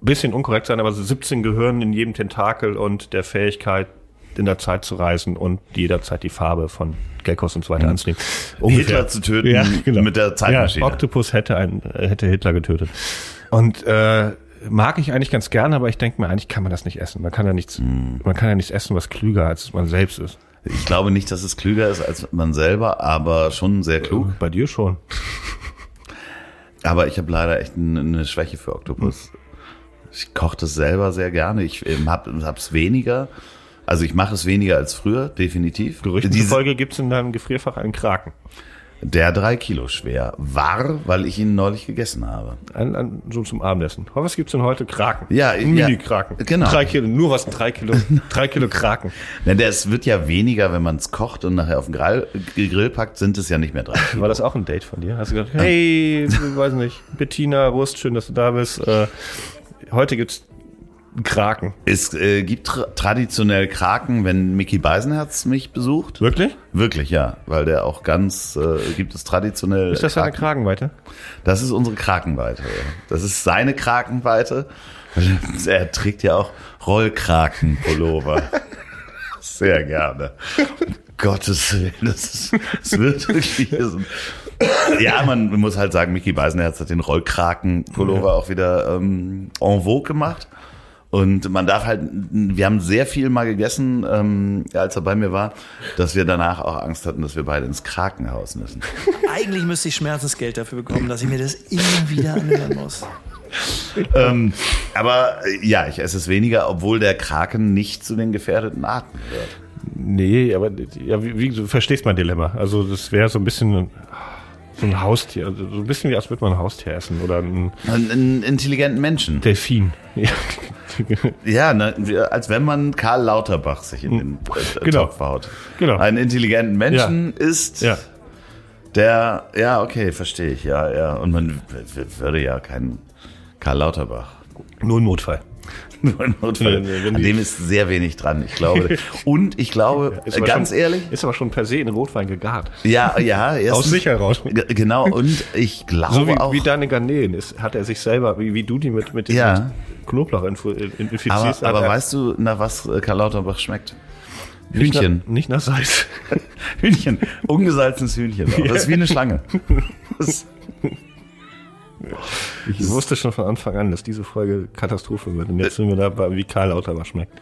bisschen unkorrekt sein, aber so 17 Gehirnen in jedem Tentakel und der Fähigkeit, in der Zeit zu reisen und jederzeit die Farbe von Geckos und so weiter anzunehmen.
Hitler zu töten mit der Zeitmaschine.
Ja, Oktopus hätte, ein, hätte Hitler getötet. Und äh, mag ich eigentlich ganz gerne, aber ich denke mir, eigentlich kann man das nicht essen. Man kann ja nichts,
Hm.
man kann ja nichts essen, was klüger als man selbst ist.
Ich glaube nicht, dass es klüger ist als man selber, aber schon sehr klug.
Bei dir schon.
Aber ich habe leider echt eine Schwäche für Oktopus. Ich koche das selber sehr gerne. Ich ähm, hab, hab's weniger. Also ich mache es weniger als früher, definitiv.
Gerüchten
Diese-
zufolge gibt's in deinem Gefrierfach einen Kraken.
Der drei Kilo schwer war, weil ich ihn neulich gegessen habe.
Ein, ein, so zum Abendessen. Was gibt's denn heute? Kraken.
Ja,
ein
ja.
Mini-Kraken.
Genau.
Drei Kilo, nur was, drei Kilo, drei Kilo Kraken.
Denn es wird ja weniger, wenn man es kocht und nachher auf den Grill, Grill packt, sind es ja nicht mehr drei. Kilo.
War das auch ein Date von dir? Hast du gesagt, hey, weiß nicht, Bettina, Wurst, schön, dass du da bist. Äh, heute gibt's Kraken.
Es äh, gibt tra traditionell Kraken, wenn Mickey Beisenherz mich besucht.
Wirklich?
Wirklich, ja, weil der auch ganz, äh, gibt es traditionell
Ist das
Kraken.
Kragenweite?
Das ist unsere Krakenweite. ja. Das ist seine Krakenweite. Er trägt ja auch Rollkrakenpullover. Sehr gerne. Um Gottes Willen, das, ist, das wird wirklich. Ja, man muss halt sagen, Mickey Beisenherz hat den Rollkrakenpullover auch wieder ähm, en vogue gemacht. Und man darf halt, wir haben sehr viel mal gegessen, ähm, als er bei mir war, dass wir danach auch Angst hatten, dass wir beide ins Krankenhaus müssen.
Eigentlich müsste ich Schmerzensgeld dafür bekommen, dass ich mir das immer wieder anhören muss.
ähm, aber äh, ja, ich esse es weniger, obwohl der Kraken nicht zu den gefährdeten Arten gehört.
Nee, aber ja, wie, wie, du verstehst mein Dilemma. Also das wäre so ein bisschen so ein Haustier, so ein bisschen wie als würde man ein Haustier essen oder ein
Einen, intelligenten Menschen.
Delfin. Ja.
Ja, ne, als wenn man Karl Lauterbach sich in den äh,
Genau.
Topf haut.
Genau.
Einen intelligenten Menschen ist
ja.
der, ja, okay, verstehe ich, ja, ja. Und man würde ja keinen Karl Lauterbach.
Nur ein Notfall.
Notfall.
Nee, nee,
An dem ist sehr wenig dran, ich glaube. Und ich glaube, ganz
schon,
ehrlich,
Ist aber schon per se in Rotwein gegart.
ja, ja, erstens,
Aus sich heraus.
Genau, und ich glaube
So wie,
auch.
wie deine Garnelen ist, hat er sich selber, wie, wie du die mit, mit
Ja.
Knoblauch infu- infizierst.
aber aber
er-
weißt du, nach was äh, Karl Lauterbach schmeckt?
nicht
Hühnchen.
Nach, nicht nach Salz.
Hühnchen. Ungesalzenes Hühnchen. Das ist wie eine Schlange. Das,
Ich wusste schon von Anfang an, dass diese Folge Katastrophe wird. Und jetzt sind wir dabei, wie Karl Lauterbach schmeckt.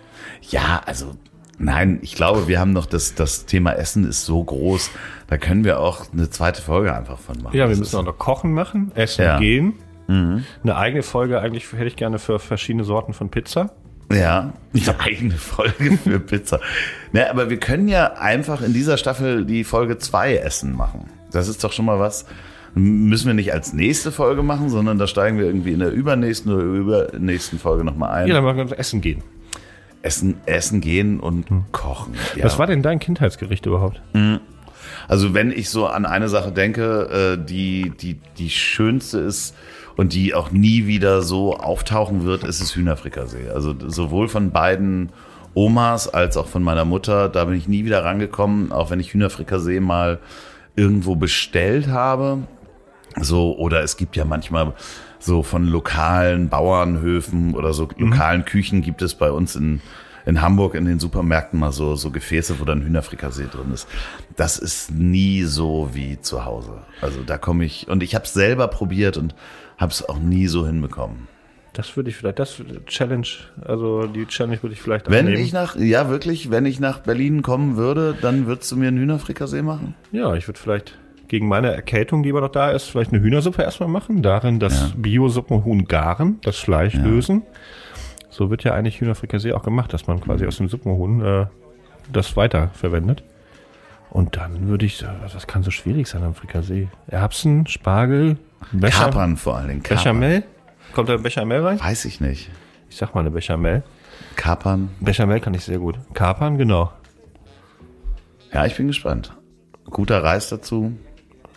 Ja, also nein, ich glaube, wir haben noch das, das Thema Essen ist so groß, da können wir auch eine zweite Folge einfach von machen.
Ja, wir müssen auch noch kochen machen, essen
Ja.
gehen. Eine eigene Folge eigentlich hätte ich gerne für verschiedene Sorten von Pizza.
Ja, eine eigene Folge für Pizza. Na, aber wir können ja einfach in dieser Staffel die Folge 2 Essen machen. Das ist doch schon mal was. Müssen wir nicht als nächste Folge machen, sondern da steigen wir irgendwie in der übernächsten oder übernächsten Folge nochmal ein.
Ja, dann machen wir uns essen gehen.
Essen, essen gehen und kochen. Ja.
Was war denn dein Kindheitsgericht überhaupt?
Also wenn ich so an eine Sache denke, äh, die, die, die schönste ist und die auch nie wieder so auftauchen wird, ist es Hühnerfrikassee. Also sowohl von beiden Omas als auch von meiner Mutter, da bin ich nie wieder rangekommen, auch wenn ich Hühnerfrikassee mal irgendwo bestellt habe. So, oder es gibt ja manchmal so von lokalen Bauernhöfen oder so lokalen Küchen gibt es bei uns in, in Hamburg in den Supermärkten mal so, so Gefäße, wo dann Hühnerfrikassee drin ist. Das ist nie so wie zu Hause. Also da komme ich, und ich habe es selber probiert und habe es auch nie so hinbekommen.
Das würde ich vielleicht, das Challenge, also die Challenge würde ich vielleicht
Wenn
annehmen.
ich nach, ja wirklich, wenn ich nach Berlin kommen würde, dann würdest du mir einen Hühnerfrikassee machen?
Ja, ich würde vielleicht gegen meine Erkältung, die aber noch da ist, vielleicht eine Hühnersuppe erstmal machen, darin das Bio-Suppenhuhn garen, das Fleisch lösen. So wird ja eigentlich Hühnerfrikassee auch gemacht, dass man quasi aus dem Suppenhuhn äh, das weiter verwendet. Und dann würde ich, sagen, was kann so schwierig sein am Frikassee? Erbsen, Spargel, Becher,
Kapern vor allen Dingen. Kapern.
Bechamel? Kommt da Bechamel rein?
Weiß ich nicht.
Ich sag mal eine Bechamel.
Kapern.
Bechamel kann ich sehr gut. Kapern, genau.
Ja, ich bin gespannt. Guter Reis dazu.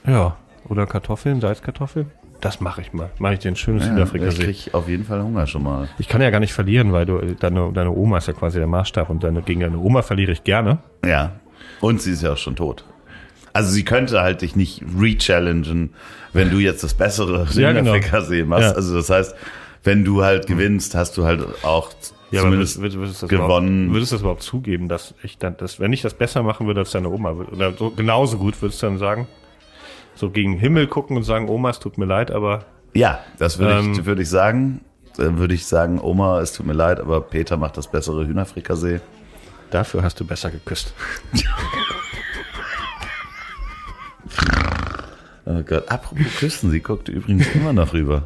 Ja. Oder Kartoffeln, Salzkartoffeln. Das mache ich mal. Mache ich dir ein schönes
Ja, ich
Hühnerfrikassee.
krieg auf jeden Fall Hunger schon mal.
Ich kann ja gar nicht verlieren, weil du deine, deine Oma ist ja quasi der Maßstab und deine, gegen deine Oma verliere ich gerne.
Ja. Und sie ist ja auch schon tot. Also sie könnte halt dich nicht re-challengen, wenn du jetzt das bessere
Ja, genau.
Machst.
Ja.
Also das heißt, wenn du halt gewinnst, hast du halt auch zumindest
würdest, würdest, das
gewonnen.
Würdest du das überhaupt zugeben, dass ich dann, dass, wenn ich das besser machen würde als deine Oma, oder so genauso gut, würdest du dann sagen, so gegen den Himmel gucken und sagen, Oma, es tut mir leid, aber
Ja, das würde
Ähm,
ich, würde ich sagen. Dann würde ich sagen, Oma, es tut mir leid, aber Peter macht das bessere Hühnerfrikassee.
dafür hast du besser geküsst.
Oh Gott, apropos küssen, sie guckt übrigens immer noch rüber.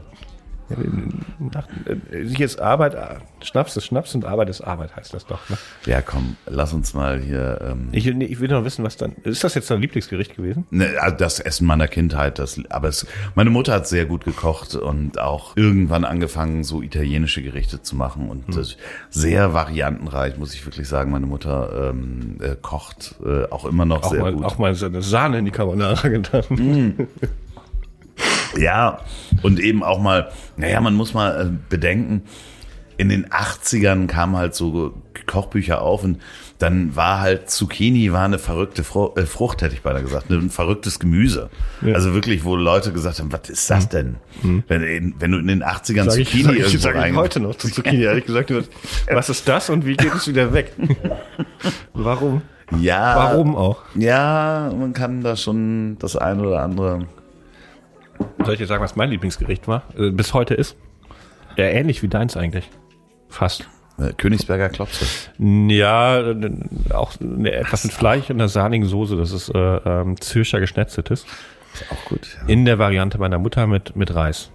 Nach, äh, sich jetzt Arbeit, Schnaps ist Schnaps und Arbeit ist Arbeit, heißt das doch. Ne?
Ja, komm, lass uns mal hier. Ähm,
Ich, nee, ich will noch wissen, was dann. Ist das jetzt dein Lieblingsgericht gewesen?
Ne, also das Essen meiner Kindheit, das, aber es, meine Mutter hat sehr gut gekocht und auch irgendwann angefangen, so italienische Gerichte zu machen und
Hm.
sehr variantenreich, muss ich wirklich sagen. Meine Mutter ähm, äh, kocht äh, auch immer noch
Auch
sehr
mal,
gut.
auch mal so eine Sahne in die Carbonara getan.
Ja, und eben auch mal, naja, man muss mal äh, bedenken, in den 80ern kamen halt so Kochbücher auf und dann war halt Zucchini war eine verrückte Fru äh, Frucht, hätte ich beinahe gesagt, ein verrücktes Gemüse. Also wirklich, wo Leute gesagt haben, was ist das denn? Wenn, in- wenn du in den 80ern
Mhm. Sag ich,
Zucchini
sag ich, sag ich heute noch zu Zucchini, ehrlich gesagt. Was ist das und wie geht es wieder weg? Warum?
Ja,
Warum auch?
Ja, man kann da schon das eine oder andere...
Soll ich dir sagen, was mein Lieblingsgericht war? Äh, bis heute ist? Ja, ähnlich wie deins eigentlich. Fast.
Äh, Königsberger Klopse.
Ja, äh, auch eine, etwas mit Fleisch und einer sahnigen Soße. Das ist äh, ähm, Zürcher Geschnetzeltes.
Ist auch gut. Ja.
In der Variante meiner Mutter mit, mit Reis.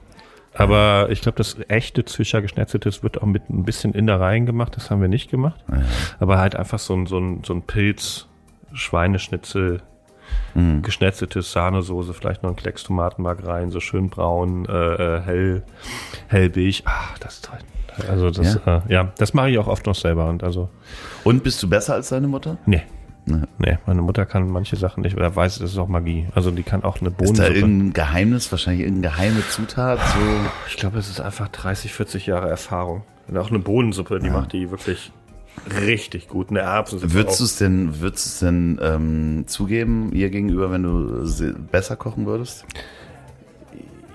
Aber ich glaube, das echte Zürcher Geschnetzeltes wird auch mit ein bisschen Innereien gemacht. Das haben wir nicht gemacht. Aber halt einfach so ein, so ein, so ein Pilz, Schweineschnitzel, geschnetzeltes Sahnesoße, vielleicht noch ein Klecks Tomatenmark rein, so schön braun, äh, äh, hell, hellbeig. Ah, das ist toll. Also das, ja, äh, ja das mache ich auch oft noch selber. Und also,
Und bist du besser als deine Mutter?
nee.
Nee.
Nee, meine Mutter kann manche Sachen nicht, oder weiß, das ist auch Magie. Also die kann auch eine
Ist da irgendein Geheimnis, wahrscheinlich irgendeine geheime Zutat? So?
Ich glaube, es ist einfach 30, 40 Jahre Erfahrung. Und auch eine Bohnensuppe, die macht die wirklich richtig gut. Eine Erbsensuppe
Würdest du es denn, würdest es denn ähm, zugeben ihr gegenüber, wenn du se- besser kochen würdest?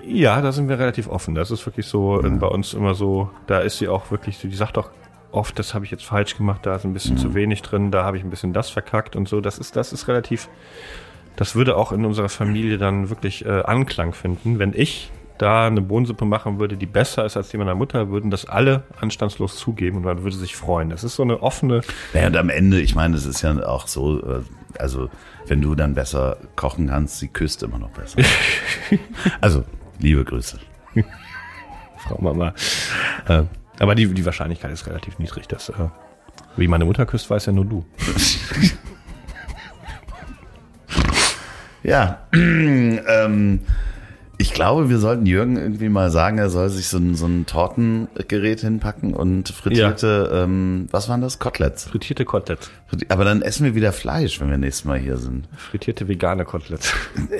Ja, da sind wir relativ offen. Das ist wirklich so äh, bei uns immer so, da ist sie auch wirklich, so, die sagt auch oft, das habe ich jetzt falsch gemacht, da ist ein bisschen zu wenig drin, da habe ich ein bisschen das verkackt und so. Das ist, das ist relativ, das würde auch in unserer Familie dann wirklich äh, Anklang finden, wenn ich da eine Bohnensuppe machen würde, die besser ist als die meiner Mutter, würden das alle anstandslos zugeben und man würde sich freuen. Das ist so eine offene.
Naja, und am Ende, ich meine, es ist ja auch so, äh, also wenn du dann besser kochen kannst, sie küsst immer noch besser. also, liebe Grüße.
Frau Mama. Äh, aber die, die Wahrscheinlichkeit ist relativ niedrig, dass äh, wie meine Mutter küsst, weiß ja nur du.
Ja, ähm, ich glaube, wir sollten Jürgen irgendwie mal sagen, er soll sich so ein, so ein Tortengerät hinpacken und frittierte, ähm, was waren das? Koteletts.
Frittierte Koteletts.
Aber dann essen wir wieder Fleisch, wenn wir nächstes Mal hier sind.
Frittierte vegane Koteletts.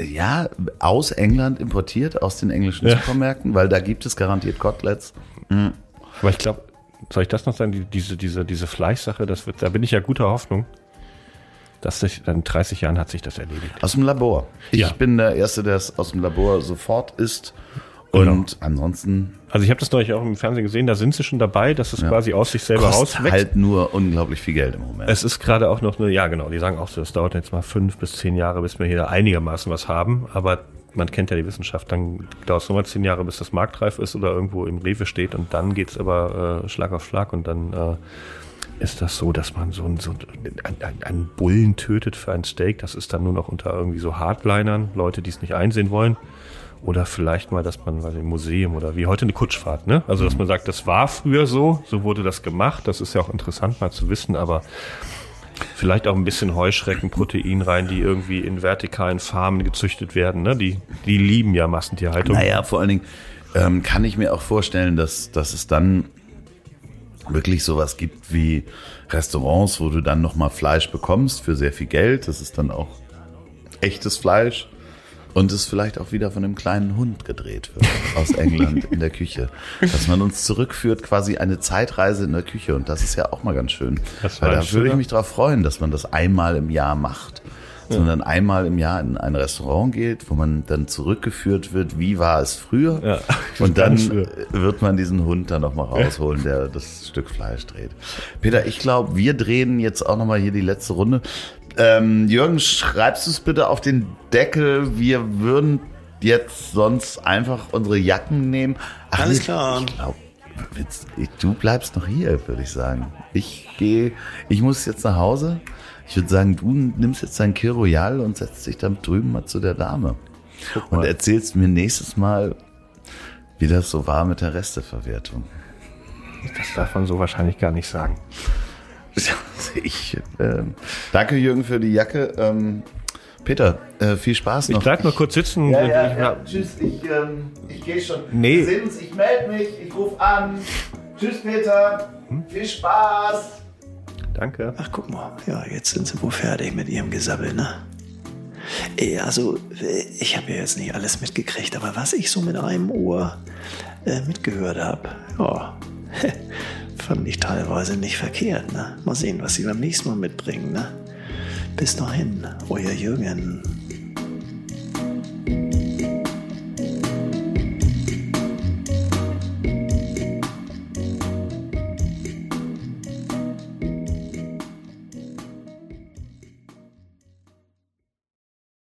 Ja, aus England importiert, aus den englischen
Ja.
Supermärkten, weil da gibt es garantiert Koteletts.
Aber ich glaube, soll ich das noch sagen? Die, diese, diese, diese Fleischsache, das wird, da bin ich ja guter Hoffnung. Dass sich, in 30 Jahren hat sich das erledigt.
Aus dem Labor. Ich
Ja.
bin der Erste, der es aus dem Labor sofort isst. Und
Genau.
ansonsten
Also ich habe das neulich auch im Fernsehen gesehen, da sind sie schon dabei, dass es quasi aus sich selber
kostet
rauswächst.
halt nur unglaublich viel Geld im Moment.
Es ist gerade auch noch eine, ja genau, die sagen auch so, es dauert jetzt mal fünf bis zehn Jahre, bis wir hier einigermaßen was haben, aber man kennt ja die Wissenschaft, dann dauert es nochmal zehn Jahre, bis das marktreif ist oder irgendwo im Rewe steht und dann geht's aber äh, Schlag auf Schlag und dann äh, ist das so, dass man so, ein- so ein- ein- einen Bullen tötet für ein Steak, das ist dann nur noch unter irgendwie so Hardlinern, Leute, die es nicht einsehen wollen. Oder vielleicht mal, dass man ich, im Museum oder wie heute eine Kutschfahrt, ne? Also dass man sagt, das war früher so, so wurde das gemacht. Das ist ja auch interessant mal zu wissen, aber vielleicht auch ein bisschen Heuschreckenprotein rein, die irgendwie in vertikalen Farmen gezüchtet werden. Ne? Die, die lieben ja Massentierhaltung.
Naja, vor allen Dingen ähm, kann ich mir auch vorstellen, dass, dass es dann wirklich sowas gibt wie Restaurants, wo du dann nochmal Fleisch bekommst für sehr viel Geld. Das ist dann auch echtes Fleisch. Und es vielleicht auch wieder von einem kleinen Hund gedreht wird aus England in der Küche. Dass man uns zurückführt, quasi eine Zeitreise in der Küche. Und das ist ja auch mal ganz schön.
Das
Weil da würde ich mich drauf freuen, dass man das einmal im Jahr macht. Sondern einmal im Jahr in ein Restaurant geht, wo man dann zurückgeführt wird, wie war es früher.
Ja,
Und dann
früher.
wird man diesen Hund dann nochmal rausholen, der das Stück Fleisch dreht. Peter, ich glaube, wir drehen jetzt auch nochmal hier die letzte Runde. Ähm, Jürgen, schreibst du es bitte auf den Deckel? Wir würden jetzt sonst einfach unsere Jacken nehmen. Ach,
Alles klar.
Ich glaub, du bleibst noch hier, würde ich sagen. Ich gehe, ich muss jetzt nach Hause. Ich würde sagen, du nimmst jetzt dein Kir Royal und setzt dich dann drüben mal zu der Dame. Und erzählst mir nächstes Mal, wie das so war mit der Resteverwertung.
Das darf man so wahrscheinlich gar nicht sagen.
Ich, ähm, danke Jürgen für die Jacke. Ähm, Peter, äh, viel Spaß
Ich
noch.
bleib noch kurz sitzen.
Ja,
Ich
ja, ja.
hab-
Tschüss, ich, ähm, ich gehe schon.
Nee.
Wir sehen uns, ich melde mich, ich rufe an. Tschüss, Peter.
Hm?
Viel Spaß.
Danke.
Ach, guck mal. Ja, jetzt sind sie wohl fertig mit ihrem Gesabbel, ne? Also, ich habe ja jetzt nicht alles mitgekriegt, aber was ich so mit einem Ohr äh, mitgehört habe, ja, fand ich teilweise nicht verkehrt, ne? Mal sehen, was sie beim nächsten Mal mitbringen, ne? Bis dahin, euer Jürgen.